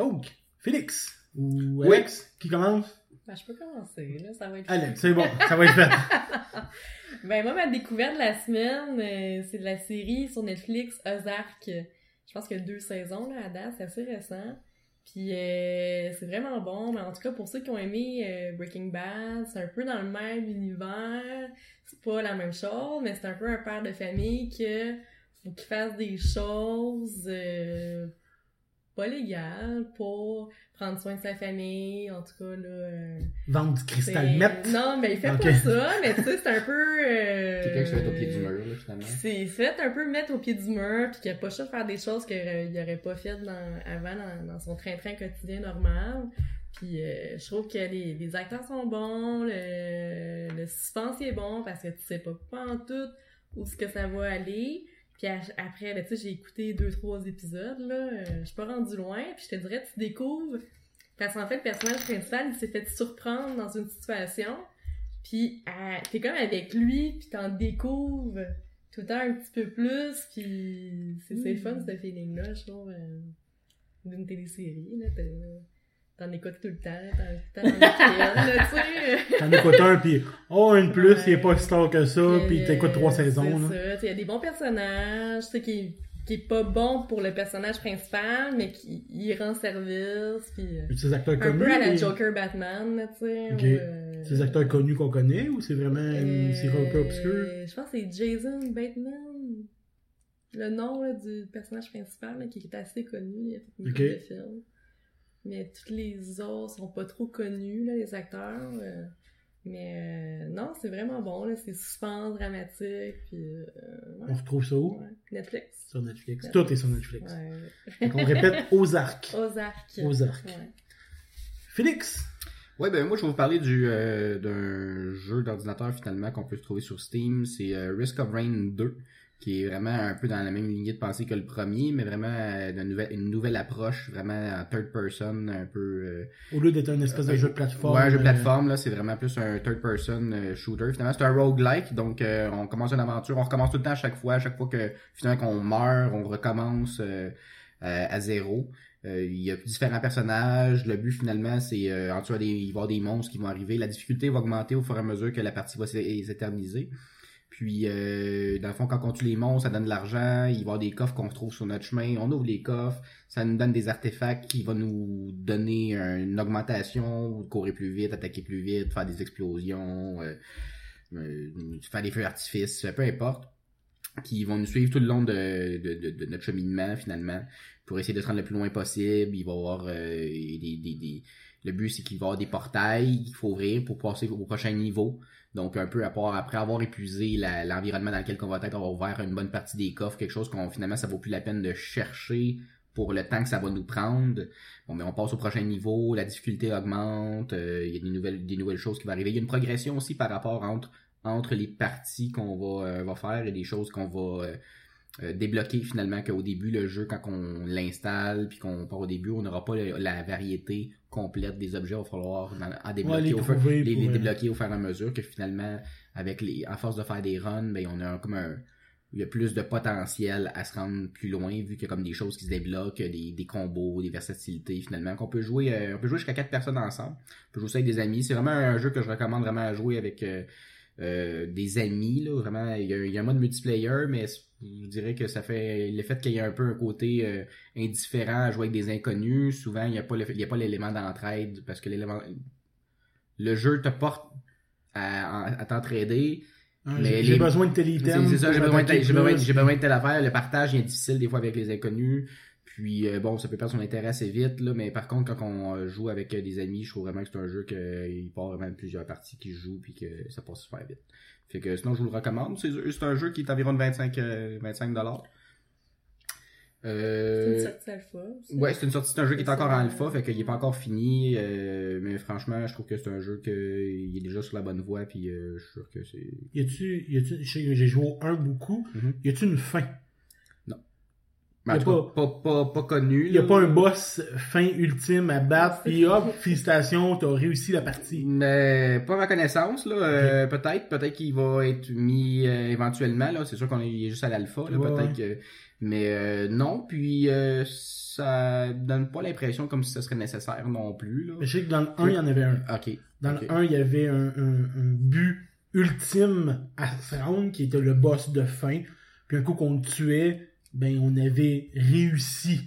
Donc, Félix ou Oui. Alex, qui commence? Ben, je peux commencer, là, ça va être Alex, c'est bon, ça va être fait. Ben, moi, ma découverte de la semaine, euh, c'est de la série sur Netflix, Ozark. Je pense qu'il y a deux saisons, là, à date, c'est assez récent. Puis, euh, c'est vraiment bon. Mais en tout cas, pour ceux qui ont aimé euh, Breaking Bad, c'est un peu dans le même univers. C'est pas la même chose, mais c'est un peu un père de famille que faut qu'il fasse des choses euh, pas légales pour prendre soin de sa famille. En tout cas, là... euh, Vendre du cristal net. Non, mais il fait Ok. pas ça, mais tu sais, c'est un peu... euh, Quelqu'un qui se met au pied du mur, là, finalement. C'est fait un peu mettre au pied du mur, puis qu'il a pas le choix de faire des choses qu'il aurait, aurait pas faites dans, avant dans, dans son train-train quotidien normal. Puis euh, je trouve que les, les acteurs sont bons, le, le suspense est bon, parce que tu sais pas, pas en tout où est-ce que ça va aller. Puis après, ben, tu sais, j'ai écouté deux, trois épisodes, là, euh, je suis pas rendu loin, puis je te dirais, tu découvres, parce qu'en fait, le personnage principal, il s'est fait surprendre dans une situation, puis euh, t'es comme avec lui, puis t'en découvres tout le temps un petit peu plus, puis c'est fun, ce feeling-là, je trouve, euh, d'une télésérie, là, t'en écoutes tout le temps, t'en écoutes tu sais. T'en écoutes un, puis oh, une plus, il est pas si tard que ça, puis t'écoutes trois C'est saisons. là. ça, il y a des bons personnages, tu sais, qui, qui est pas bon pour le personnage principal, mais qui il rend service, puis euh, Ces acteurs un connus. peu à la Joker Batman, tu sais. Ok. ou, euh, Ces acteurs connus qu'on connaît, ou c'est vraiment série un peu euh, obscure? Je pense que c'est Jason Bateman. Le nom là, du personnage principal là, qui est assez connu. Il a fait une Ok. couple de films. Mais tous les autres sont pas trop connus, là, les acteurs. euh. Mais euh, non, c'est vraiment bon. là, C'est suspense, dramatique. Puis, euh, ouais, On retrouve ça où? ouais. Netflix. Sur Netflix. Tout est sur Netflix. Ouais. Donc on répète Ozark. Ozark. Ozark. Ouais. Félix! Ouais, ben moi je vais vous parler du euh, d'un jeu d'ordinateur finalement qu'on peut se trouver sur Steam. C'est euh, Risk of Rain 2, qui est vraiment un peu dans la même lignée de pensée que le premier, mais vraiment euh, d'une nouvelle, une nouvelle approche, vraiment en third person, un peu. euh, Au lieu d'être un espèce de Euh, jeu de plateforme. Ouais, un jeu de euh, plateforme, là, c'est vraiment plus un third person euh, shooter. Finalement, c'est un roguelike, donc euh, on commence une aventure, on recommence tout le temps à chaque fois, à chaque fois que finalement qu'on meurt, on recommence euh, euh, à zéro. Euh, il y a différents personnages. Le but finalement, c'est euh, en tuant des, il va y avoir des monstres qui vont arriver. La difficulté va augmenter au fur et à mesure que la partie va s'é- s'éterniser. Puis, euh, dans le fond, quand on tue les monstres, ça donne de l'argent. Il va y avoir des coffres qu'on retrouve sur notre chemin. On ouvre les coffres. Ça nous donne des artefacts qui vont nous donner une augmentation, courir plus vite, attaquer plus vite, faire des explosions, euh, euh, faire des feux d'artifice, peu importe. Qui vont nous suivre tout le long de, notre cheminement, finalement, pour essayer de se rendre le plus loin possible. Il va y avoir des... Le but, c'est qu'il va y avoir des portails qu'il faut ouvrir pour passer au prochain niveau. Donc, un peu à après avoir épuisé l'environnement dans lequel on va être, on va ouvrir une bonne partie des coffres, quelque chose qu'on finalement, ça vaut plus la peine de chercher pour le temps que ça va nous prendre. Bon, mais on passe au prochain niveau, la difficulté augmente, euh, il y a des nouvelles, choses qui vont arriver. Il y a une progression aussi par rapport entre, les parties qu'on va, euh, faire et des choses qu'on va euh, euh, débloquer finalement qu'au début, le jeu, quand on l'installe puis qu'on part au début, on n'aura pas le- la variété complète des objets. Il va falloir débloquer, les au fur- les, les euh, débloquer au fur et à mesure que finalement, avec les, à force de faire des runs, ben, on a comme un, il y a plus de potentiel à se rendre plus loin, vu qu'il y a comme des choses qui se débloquent, des, des combos, des versatilités finalement, qu'on peut jouer, euh, on peut jouer jusqu'à quatre personnes ensemble. On peut jouer ça avec des amis. C'est vraiment un jeu que je recommande vraiment à jouer avec euh, euh, des amis. Là, vraiment, il y, a, il y a un mode multiplayer, mais je dirais que ça fait le fait qu'il y ait un peu un côté euh, indifférent à jouer avec des inconnus. Souvent, il n'y a pas a l'élément d'entraide parce que l'élément, le jeu te porte à, à, à t'entraider. Mais j'ai les- besoin de tel item. c'est ça, j'ai besoin, besoin, besoin de telle affaire. Le partage est difficile des fois avec les inconnus. Puis euh, bon, ça peut perdre son intérêt assez vite, là, mais par contre, quand on euh, joue avec euh, des amis, je trouve vraiment que c'est un jeu qu'il part vraiment plusieurs parties qui jouent puis que ça passe super vite. Fait que sinon je vous le recommande. C'est c'est un jeu qui est environ de 25 euh, 25 dollars. C'est Euh, une sortie alpha. aussi. Ouais, c'est une sortie, c'est un jeu qui est C'est encore en alpha, fait qu'il est pas encore fini, euh, mais franchement, je trouve que c'est un jeu que il est déjà sur la bonne voie, puis euh, je suis sûr que c'est. Y a-tu, y j'ai joué au 1 beaucoup. Mhm. Y a-tu une fin? A pas, pas, pas connu. Y a là. pas un boss fin ultime à battre, puis hop, félicitations, t'as réussi la partie. Mais pas à ma connaissance, là. euh, peut-être, peut-être qu'il va être mis euh, éventuellement, là. C'est sûr qu'on est, il juste à l'alpha, là. Ouais, peut-être que. Mais euh, non, puis euh, ça donne pas l'impression comme si ce serait nécessaire non plus, là. Je sais que dans le 1, il y en avait un. Ok. Dans le 1, il y avait un, un, un but ultime à se rendre, qui était le boss de fin. Puis un coup qu'on le tuait, ben on avait réussi.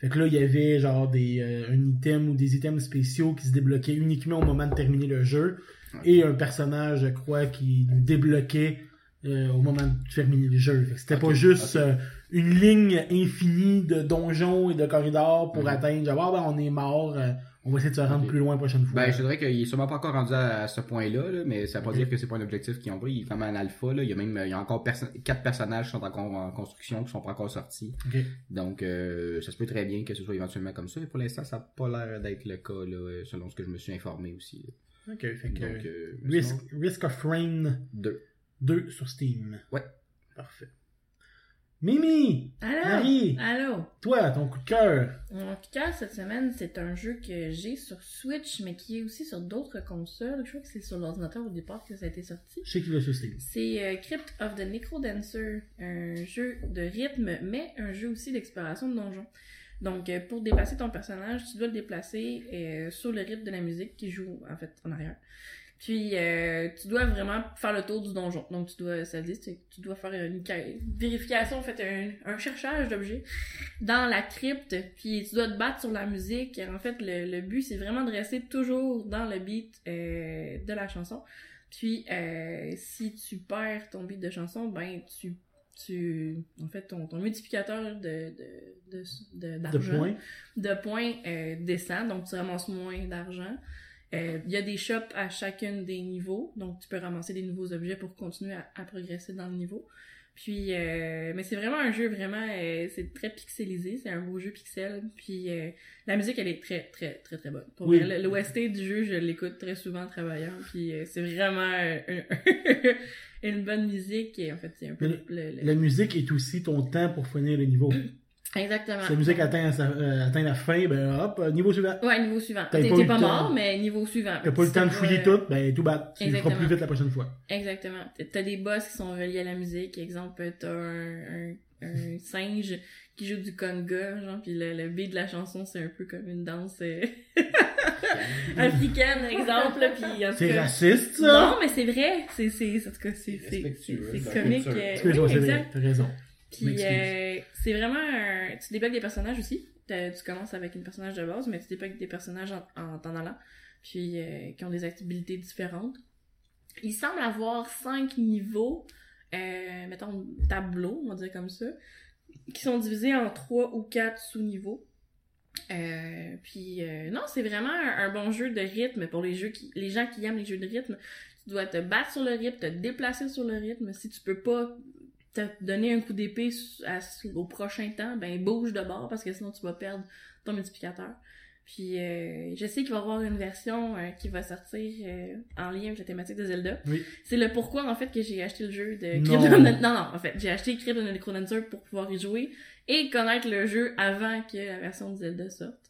Fait que là, il y avait genre des euh, un item ou des items spéciaux qui se débloquaient uniquement au moment de terminer le jeu. Et un personnage, je crois, qui débloquait euh, au moment de terminer le jeu. Fait que c'était pas juste euh, une ligne infinie de donjons et de corridors pour Mhm. atteindre, genre, ah, ben, on est mort, on va essayer de se rendre plus loin la prochaine fois. Ben, je dirais qu'il est sûrement pas encore rendu à, à ce point-là, là, mais ça veut pas dire que c'est pas un objectif qu'ils ont pris. Il est quand même en alpha, là. Il y a même, il y a encore perso- quatre personnages qui sont en, con- en construction, qui sont pas encore sortis. Donc, euh, ça se peut très bien que ce soit éventuellement comme ça. Et pour l'instant, ça n'a pas l'air d'être le cas, là, euh, selon ce que je me suis informé aussi. là. Ok, fait que Donc, euh, Risk, sinon, Risk of Rain deux. 2 sur Steam. Ouais. Parfait. Mimi! Allô? Marie! Allô? Toi, ton coup de cœur. Mon coup de cœur cette semaine, c'est un jeu que j'ai sur Switch, mais qui est aussi sur d'autres consoles. Je crois que c'est sur l'ordinateur au départ que ça a été sorti. Je sais qu'il va sur. C'est euh, Crypt of the Necrodancer, un jeu de rythme, mais un jeu aussi d'exploration de donjons. Donc, euh, pour déplacer ton personnage, tu dois le déplacer euh, sur le rythme de la musique qui joue, en fait, en arrière. Puis, euh, tu dois vraiment faire le tour du donjon. Donc, tu dois, ça dit, tu, tu dois faire une ca- vérification, en fait, un, un cherchage d'objets dans la crypte. Puis, tu dois te battre sur la musique. En fait, le, le but, c'est vraiment de rester toujours dans le beat euh, de la chanson. Puis, euh, si tu perds ton beat de chanson, ben, tu, tu, en fait, ton, ton multiplicateur de, de, de, de, points. de points euh, descend, donc tu ramasses moins d'argent. Euh, Il y a des shops à chacune des niveaux, donc tu peux ramasser des nouveaux objets pour continuer à, à progresser dans le niveau. Puis, euh, mais c'est vraiment un jeu vraiment, euh, c'est très pixelisé, c'est un beau jeu pixel. Puis euh, la musique, elle est très, très, très, très bonne. Pour Oui. l'OST du jeu, je l'écoute très souvent en travaillant. Puis euh, c'est vraiment une, une bonne musique. Et en fait, c'est un peu le- le- La musique est aussi ton temps pour finir le niveau. Exactement. Si la musique atteint, sa- euh, atteint la fin, ben hop, euh, niveau suivant. Ouais, niveau suivant. T'es pas mort, mais niveau suivant. T'as pas eu le temps de fouiller euh, tout, ben tout bad. Tu le feras plus Exactement. vite la prochaine fois. Exactement. T'as des boss qui sont reliés à la musique. Exemple, t'as un, un, un singe qui joue du conga, genre, puis le, le beat de la chanson, c'est un peu comme une danse euh, africaine, exemple, là, puis en tout C'est raciste, ça? Non, mais c'est vrai. C'est, c'est, en tout cas, c'est, c'est, c'est, comique. euh, Excuse-moi, oui, c'est exact. vrai, t'as raison. Puis euh, c'est vraiment un... Tu débloques des personnages aussi. Tu commences avec une personnage de base, mais tu débloques des personnages en, en t'en allant. Puis euh, qui ont des activités différentes. Il semble avoir cinq niveaux, euh, mettons tableaux, on va dire comme ça, qui sont divisés en trois ou quatre sous-niveaux. Euh, puis euh, non, c'est vraiment un, un bon jeu de rythme pour les jeux qui, les gens qui aiment les jeux de rythme. Tu dois te battre sur le rythme, te déplacer sur le rythme. Si tu peux pas te donner un coup d'épée au prochain temps, ben bouge de bord parce que sinon tu vas perdre ton multiplicateur. Puis euh, je sais qu'il va y avoir une version euh, qui va sortir euh, en lien avec la thématique de Zelda. Oui. C'est le pourquoi en fait que j'ai acheté le jeu de Non. Crypt Non, non, en fait, j'ai acheté Crypt of the Necrodancer pour pouvoir y jouer et connaître le jeu avant que la version de Zelda sorte.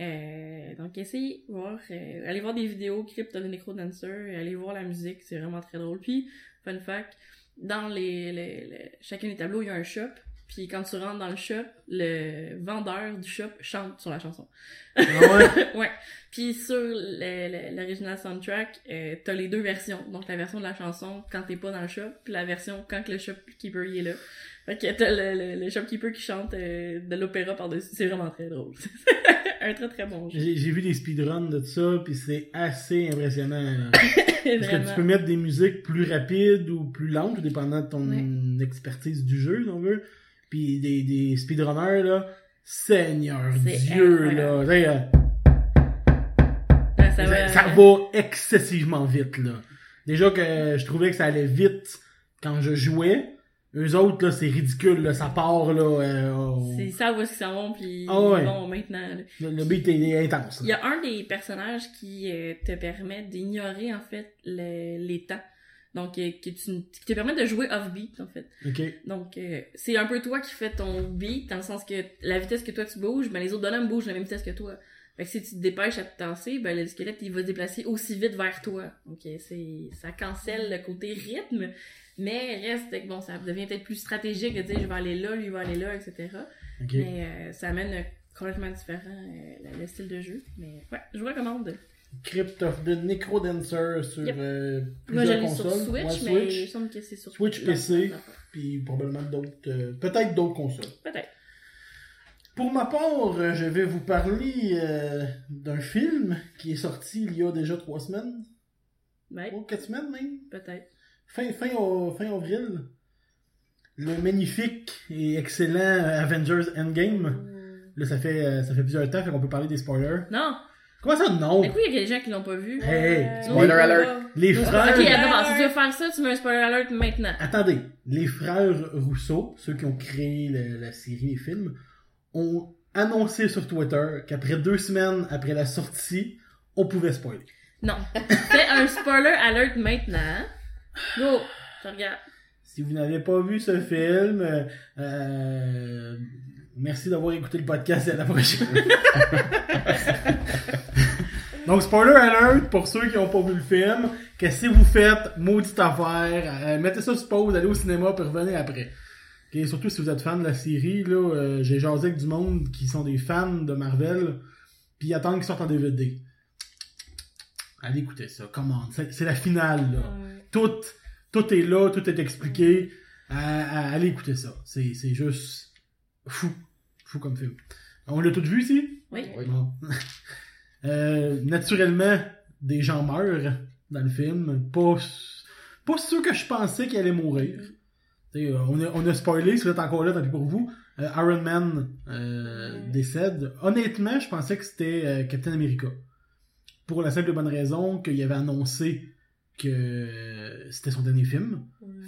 Euh, donc essayez voir, euh, allez voir des vidéos Crypt of the Necrodancer, allez voir la musique, c'est vraiment très drôle. Puis, fun fact, dans les, les, les- chacun des tableaux, il y a un shop. Puis quand tu rentres dans le shop, le vendeur du shop chante sur la chanson. Ah ouais? ouais. Puis sur l'original soundtrack, euh, t'as les deux versions. Donc la version de la chanson quand t'es pas dans le shop, puis la version quand que le shopkeeper il est là. Fait que t'as le, le, le shopkeeper qui chante euh, de l'opéra par-dessus. C'est vraiment très drôle. un très très bon jeu. J'ai j'ai vu des speedruns de ça, puis c'est assez impressionnant. là. Parce que tu peux mettre des musiques plus rapides ou plus lentes, tout dépendant de ton expertise du jeu, si on veut. Puis des, des speedrunners, là, Seigneur Dieu, là. euh, Ouais, ça, ça va, ça va excessivement vite, là. Déjà que je trouvais que ça allait vite quand je jouais. Eux autres, là, c'est ridicule, là. Ça part, là. euh, au- C'est ça où puis Ah ouais. bon, maintenant... là. le, le beat est intense. Il y a un des personnages qui euh, te permet d'ignorer, en fait, le- les temps. Donc, euh, tu, qui te permet de jouer off-beat, en fait. Donc, euh, c'est un peu toi qui fais ton beat, dans le sens que la vitesse que toi tu bouges, ben les autres bonhommes bougent à la même vitesse que toi. Fait que si tu te dépêches à te tasser, ben le squelette il va se déplacer aussi vite vers toi. C'est ça cancelle le côté rythme, mais reste que bon, ça devient peut-être plus stratégique de dire je vais aller là, lui va aller là, etc. Mais euh, ça amène complètement différent euh, le, le style de jeu. Mais ouais, je vous recommande. Crypt of the Necrodancer sur Yep. euh, Moi plusieurs j'allais sur consoles. Switch, Ouais, mais Switch. il me semble que c'est sur Switch, PC. puis probablement d'autres, peut-être d'autres consoles. Peut-être. Pour ma part, je vais vous parler d'un film qui est sorti il y a déjà trois semaines, Ouais, trois, quatre semaines même, peut-être. Fin, fin, au- fin avril. Le magnifique et excellent Avengers Endgame. Là, ça fait, euh, ça fait plusieurs temps, fait qu'on peut parler des spoilers. Non! Comment ça, non? Mais quoi, il y a des gens qui l'ont pas vu? Hey, Euh, spoiler alert. Les Ok, frères... attends, si tu veux faire ça, tu mets un spoiler alert maintenant. Attendez, les frères Rousseau, ceux qui ont créé le- la série et films, ont annoncé sur Twitter qu'après deux semaines après la sortie, on pouvait spoiler. Non. Fais un spoiler alert maintenant. Go! Je regarde. Si vous n'avez pas vu ce film, euh, euh, merci d'avoir écouté le podcast et à la prochaine. Donc, spoiler alert pour ceux qui n'ont pas vu le film. Qu'est-ce que vous faites? Maudite affaire. Euh, mettez ça sur pause, allez au cinéma puis revenez après. Surtout si vous êtes fan de la série, là, euh, j'ai jasé avec du monde qui sont des fans de Marvel, puis ils attendent qu'ils sortent en DVD. Allez écouter ça, comment C'est c'est la finale, là tout, tout est là, tout est expliqué. Euh, euh, allez écouter ça. C'est, c'est juste fou. Fou comme film. On l'a tout vu ici? Oui. Oui. Bon. Euh, naturellement, des gens meurent dans le film. Pas, pas ceux que je pensais qu'ils allaient mourir. T'sais, euh, on, a, on a spoilé, si vous êtes encore là, tant pis pour vous. Euh, Iron Man euh, décède. Honnêtement, je pensais que c'était euh, Captain America. Pour la simple et bonne raison qu'il avait annoncé que c'était son dernier film.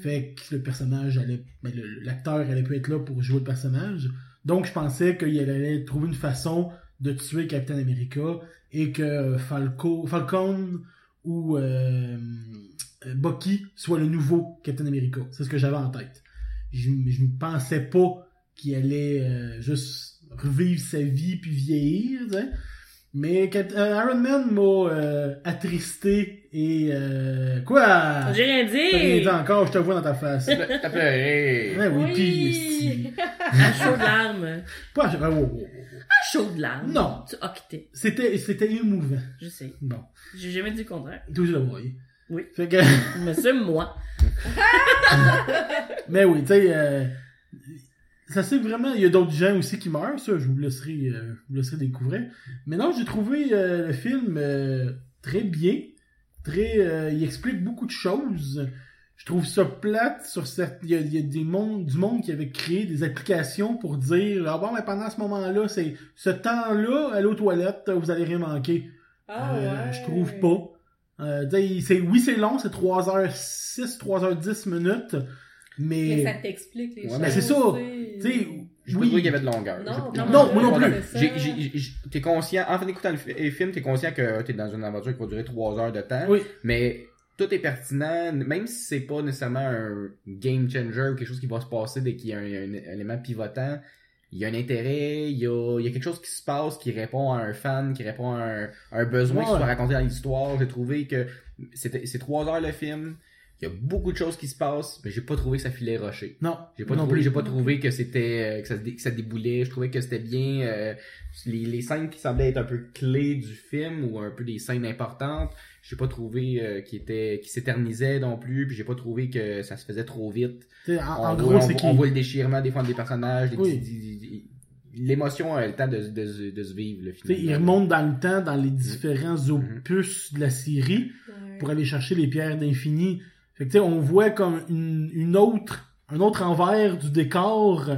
Fait que le personnage allait. ben, l'acteur allait pu être là pour jouer le personnage. Donc je pensais qu'il allait trouver une façon de tuer Captain America et que Falco, Falcon ou euh, Bucky soit le nouveau Captain America. C'est ce que j'avais en tête. Je, ne pensais pas qu'il allait euh, juste revivre sa vie puis vieillir. Mais euh, Iron Man m'a euh, attristé et euh, quoi? J'ai rien T'as rien dit dit! encore, je te vois dans ta face. ouais, T'as pleuré. oui, Oui. pis si. À chaud de larmes. Pas à- ouais, ouais, ouais, ouais. À chaud de larmes. Non. Tu as quitté. C'était, c'était émouvant. Je sais. Bon, J'ai jamais dit le contraire. toujours le voyez. Oui. Fait que, Mais c'est moi. mais oui, tu sais, euh, ça c'est vraiment, il y a d'autres gens aussi qui meurent, ça, je vous laisserai, euh, je vous laisserai découvrir. Mais non, j'ai trouvé euh, le film euh, très bien, très, il explique beaucoup de choses. Je trouve ça plate sur cette, il y a, il y a des mondes, du monde qui avait créé des applications pour dire, ah bon, mais pendant ce moment-là, c'est ce temps-là, allez aux toilettes, vous allez rien manquer. Ah ouais. Je trouve pas. Oui, c'est long, c'est 3h06, 3h10 minutes, mais... Mais ça t'explique les Ouais, choses. mais c'est ça. tu sais. pas oui, qu'il y avait de longueur. Non, non, Non, moi non plus. T'es conscient, en écoutant le fi- le film, t'es conscient que t'es dans une aventure qui va durer 3 heures de temps. Oui. Mais tout est pertinent, même si c'est pas nécessairement un game changer ou quelque chose qui va se passer dès qu'il y a un, un élément pivotant. Il y a un intérêt, il y a, il y a quelque chose qui se passe qui répond à un fan, qui répond à un, à un besoin qui soit raconté dans l'histoire. J'ai trouvé que c'était c'est trois heures le film. Il y a beaucoup de choses qui se passent, mais j'ai pas trouvé que ça filait rocher. Non. J'ai pas non trouvé, plus. j'ai pas trouvé que c'était euh, que ça, que ça déboulait. Je trouvais que c'était bien euh, les, les scènes qui semblaient être un peu clés du film ou un peu des scènes importantes. J'ai pas trouvé euh, qui étaient qui s'éternisaient non plus. Puis j'ai pas trouvé que ça se faisait trop vite. En, on, en voit, gros, on, c'est voit- qu'il on voit le déchirement des fois des personnages. des Oui. petits- des- des- L'émotion a le temps de, de, de se vivre. Le sais, il remonte dans le temps, dans les Mm. différents opus de la série, pour aller chercher les pierres d'infini. Fait que, on voit comme une, une autre, un autre envers du décor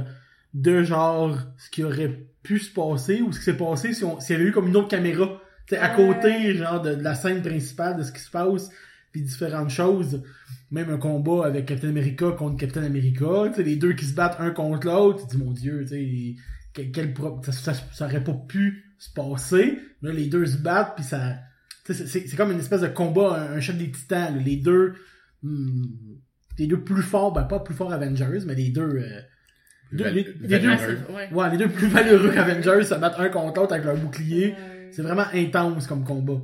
de genre ce qui aurait pu se passer ou ce qui s'est passé si on, s'il y avait eu comme une autre caméra, tu sais, à côté, genre, de, de la scène principale de ce qui se passe, puis différentes choses. Même un combat avec Captain America contre Captain America, tu sais, les deux qui se battent un contre l'autre, tu dis, mon dieu, tu sais, quel, quel ça, ça, ça aurait pas pu se passer. Là, les deux se battent, puis ça, tu sais, c'est- c'est c'est comme une espèce de combat, un, un choc des titans. là. Les deux, hmm, les deux plus forts, ben pas plus forts Avengers, mais les deux, euh, deux- les, les deux, c'est- ouais. ouais, les deux plus valeureux qu'Avengers se battent un contre l'autre avec leur bouclier. C'est vraiment intense comme combat.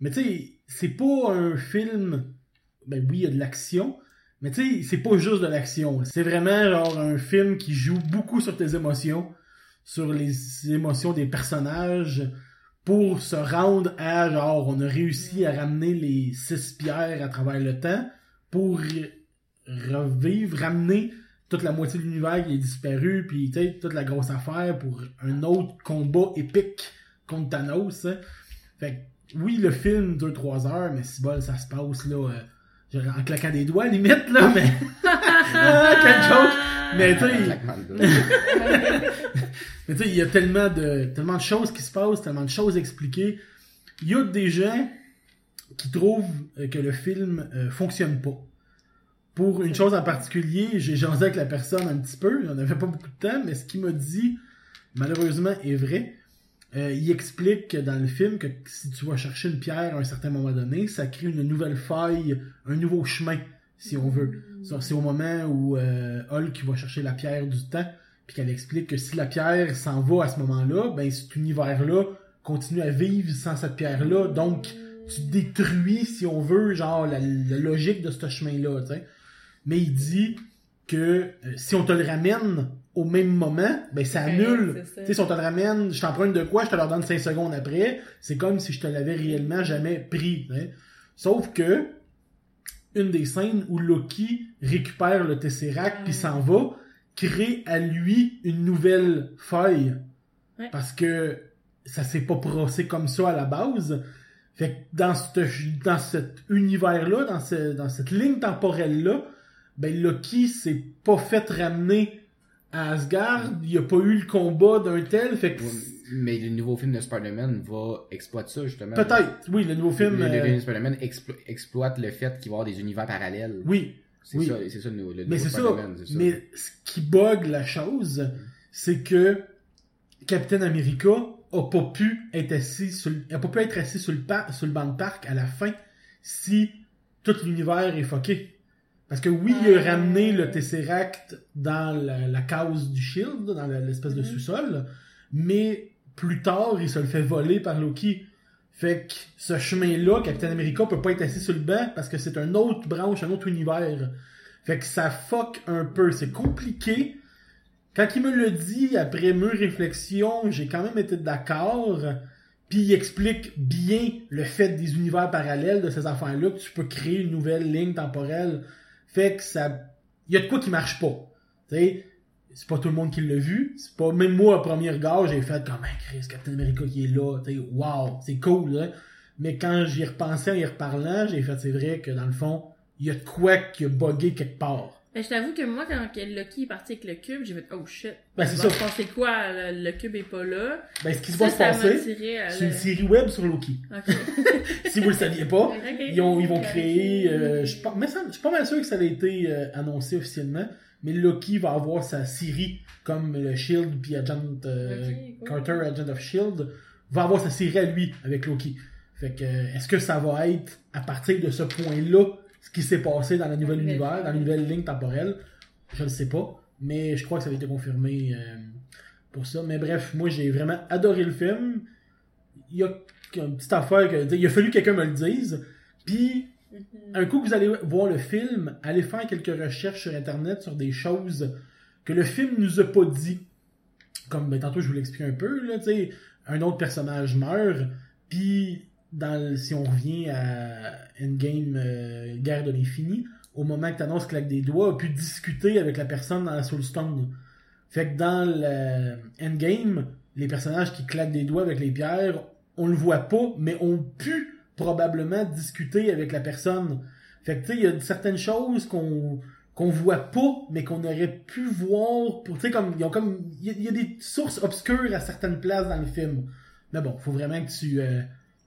Mais tu sais, c'est pas un film. Ben oui, il y a de l'action. Mais tu sais, c'est pas juste de l'action. C'est vraiment genre un film qui joue beaucoup sur tes émotions, sur les émotions des personnages, pour se rendre à genre on a réussi à ramener les six pierres à travers le temps pour revivre, ramener toute la moitié de l'univers qui est disparu, puis toute la grosse affaire pour un autre combat épique contre Thanos. hein. Fait que, oui, le film dure 3 heures, mais si bol, ça se passe là, euh, en claquant des doigts limite là, mais Ah, quel joke! Mais tu mais tu sais, il y a tellement de, tellement de choses qui se passent, tellement de choses expliquées. Il y a des gens qui trouvent euh, que le film euh, fonctionne pas. Pour une chose en particulier, j'ai jasé avec la personne un petit peu, on n'avait pas beaucoup de temps, mais ce qu'il m'a dit, malheureusement, est vrai. Euh, il explique que dans le film que si tu vas chercher une pierre à un certain moment donné, ça crée une nouvelle faille, un nouveau chemin, si on veut. Ça, C'est au moment où euh, Hulk va chercher la pierre du temps, puis qu'elle explique que si la pierre s'en va à ce moment-là, ben cet univers-là continue à vivre sans cette pierre-là, donc tu détruis, si on veut, genre la, la logique de ce chemin-là, tu sais. Mais il dit que euh, si on te le ramène au même moment, ben ça annule. Tu si on te le ramène, je t'emprunte de quoi, je te le donne 5 secondes après, c'est comme si je te l'avais réellement jamais pris. Sauf que une des scènes où Loki récupère le Tesseract Ouais. puis s'en va, crée à lui une nouvelle. Ouais. Parce que ça s'est pas procé comme ça à la base. Fait que dans, cette, dans cet univers-là, dans, ce- dans cette ligne temporelle-là, ben Loki s'est pas fait ramener à Asgard, il y a pas eu le combat d'un tel, fait que Mais le nouveau film de Spider-Man va exploiter ça, justement. peut-être, oui, le nouveau film, Le, le euh, film de Spider-Man explo- exploite le fait qu'il va y avoir des univers parallèles. oui, C'est oui. ça, c'est ça le, nou- le nouveau Spider-Man, c'est ça. mais ce qui bug la chose, c'est que Captain America a pas pu être assis sur, le- a pas pu être assis sur le, par- sur le banc de parc à la fin si tout l'univers est fucké. Parce que oui, il a Ouais. ramené le Tesseract dans la, la case du Shield, dans l'espèce de Mhm. sous-sol, mais plus tard, il se le fait voler par Loki. Fait que ce chemin-là, Captain America peut pas être assis sur le banc parce que c'est une autre branche, un autre univers. Fait que ça fuck un peu. C'est compliqué. Quand il me le dit, après mûre réflexion, j'ai quand même été d'accord. Puis il explique bien le fait des univers parallèles de ces affaires-là, que tu peux créer une nouvelle ligne temporelle. Fait que ça... Il y a de quoi qui marche pas. Sais, c'est pas tout le monde qui l'a vu. C'est pas... Même moi, à premier regard, j'ai fait comme, hey, Chris, Captain America qui est là. Tu wow, c'est cool, hein. Mais quand j'y repensais en y reparlant, j'ai fait, c'est vrai que dans le fond, il y a de quoi qui a buggé quelque part. Ben, je t'avoue que moi, quand Lucky est parti avec le cube, j'ai fait oh shit. Ben, c'est ça. passer quoi? Le, le cube est pas là? Ben, ce qui se Ça, va se ça m'a passer, c'est une série web sur Loki. Ok. si vous le saviez pas. Ils, ont- ils vont créer. euh, je, pense- mais ça- je suis pas mal sûr que ça a été euh, annoncé officiellement. Mais Loki va avoir sa série comme le Shield puis Agent euh, cool. Carter, Agent of Shield, va avoir sa série à lui avec Loki. Fait que est-ce que ça va être à partir de ce point-là ce qui s'est passé dans la nouvelle univers, dans la nouvelle ligne temporelle Je ne sais pas, mais je crois que ça a été confirmé euh, pour ça. Mais bref, moi j'ai vraiment adoré le film. Il y a une petite affaire que il a fallu que quelqu'un me le dise. Puis Mhm. un coup que vous allez voir le film, allez faire quelques recherches sur Internet sur des choses que le film nous a pas dit. Comme ben, tantôt je vous l'explique un peu, là, tu sais, un autre personnage meurt, puis dans le- si on revient à Endgame euh, Guerre de l'infini, au moment que Thanos claque des doigts, a pu discuter avec la personne dans la Soul Stone. Fait que dans le Endgame, les personnages qui claquent des doigts avec les pierres, on le voit pas, mais ont pu probablement discuter avec la personne. Fait que tu sais, il y a certaines choses qu'on qu'on voit pas, mais qu'on aurait pu voir tu sais, comme, comme, il y, a- il y a des sources obscures à certaines places dans le film. Mais bon, faut vraiment que tu, euh,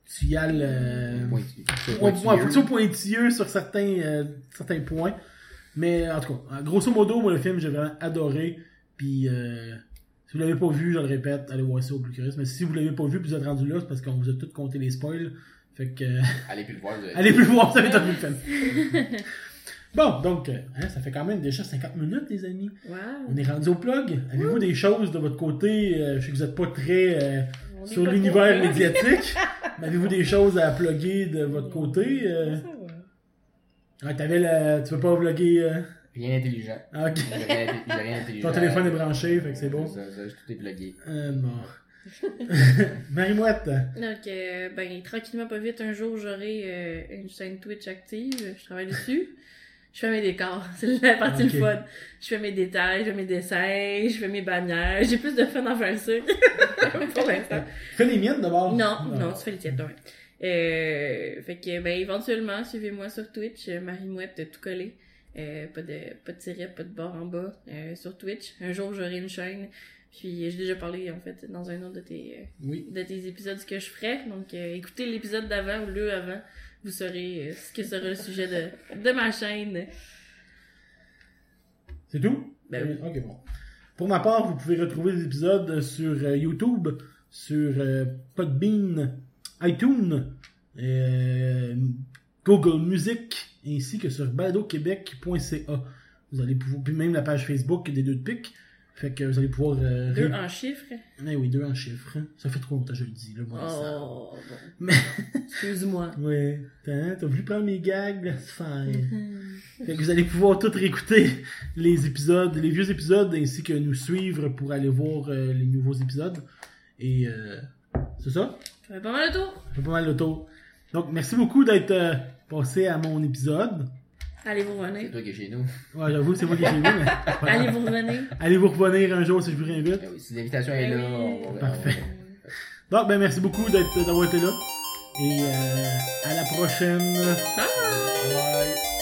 tu y ailles, euh, pointilleux. ouais, sur certains, euh, certains points. Mais en tout cas, grosso modo, moi le film j'ai vraiment adoré. Puis euh, si vous l'avez pas vu, je le répète, allez voir ça au plus curieux. Mais si vous l'avez pas vu, puis vous êtes rendu là, c'est parce qu'on vous a tout compté les spoils. Fait que euh, Allez plus le voir. vous allez- allez plus le voir, ça va être un film. Bon, donc, euh, hein, ça fait quand même déjà 50 minutes, les amis. Wow. On est rendu au plug. Avez-vous des choses de votre côté euh, Je sais que vous êtes pas très euh, sur l'univers médiatique? avez-vous des choses à plugger de votre côté euh? Ça va. Ouais, t'avais la... Tu veux pas vlogger... euh? Rien d'intelligent. Ah, ok. J'ai rien, j'ai rien d'intelligent. Ton téléphone est branché, fait que c'est bon. Ça, ça, tout est plugué. Euh, bon. Marie-Mouette. Donc, euh, ben, tranquillement, pas vite, un jour, j'aurai euh, une chaîne Twitch active. Je travaille dessus. Je fais mes décors. C'est la partie le fun. Je fais mes détails, je fais mes dessins, je fais mes bannières. J'ai plus de fun à faire ça. Pour l'instant. Fais les miennes d'abord? Non, Ah. non, tu fais les tiennes, ouais. Euh, fait que, ben, éventuellement, suivez-moi sur Twitch, euh, Marie-Mouette, tout collé. Euh, pas de, pas de tiret, pas de barre en bas, euh, sur Twitch. Un jour, j'aurai une chaîne. Puis, j'ai déjà parlé, en fait, dans un autre de tes, Oui. de tes épisodes ce que je ferais. Donc, euh, écoutez l'épisode d'avant ou le avant. Vous saurez euh, ce que sera le sujet de, de ma chaîne. C'est tout? Ben oui. Ok, bon. Pour ma part, vous pouvez retrouver les épisodes sur euh, YouTube, sur Podbean, iTunes, Google Music, ainsi que sur baladoquebec.ca. Vous allez pouvoir, puis même la page Facebook des deux de pique. Fait que vous allez pouvoir... euh, Deux en chiffres? Eh oui, deux en chiffres. Ça fait trop longtemps que je le dis, là, moi. ça. Oh, bon. Mais- Excuse-moi. Ouais. T'as t'as voulu prendre mes gags, laisse faire. Mhm. Fait que vous allez pouvoir tout réécouter les épisodes, les vieux épisodes, ainsi que nous suivre pour aller voir euh, les nouveaux épisodes. Et euh, c'est ça? Ça fait pas mal le tour. Ça fait pas mal le tour. Donc, merci beaucoup d'être passé à mon épisode. Allez vous C'est revenir. toi qui es chez nous. Ouais, j'avoue, c'est moi qui ai chez vous, mais... voilà. Allez vous revenir. Allez vous revenir un jour si je vous réinvite. Ah oui, Si l'invitation est là, on va- Parfait. on- Donc, ben merci beaucoup d'être d'avoir été là. Et euh, à la prochaine. Bye! Bye.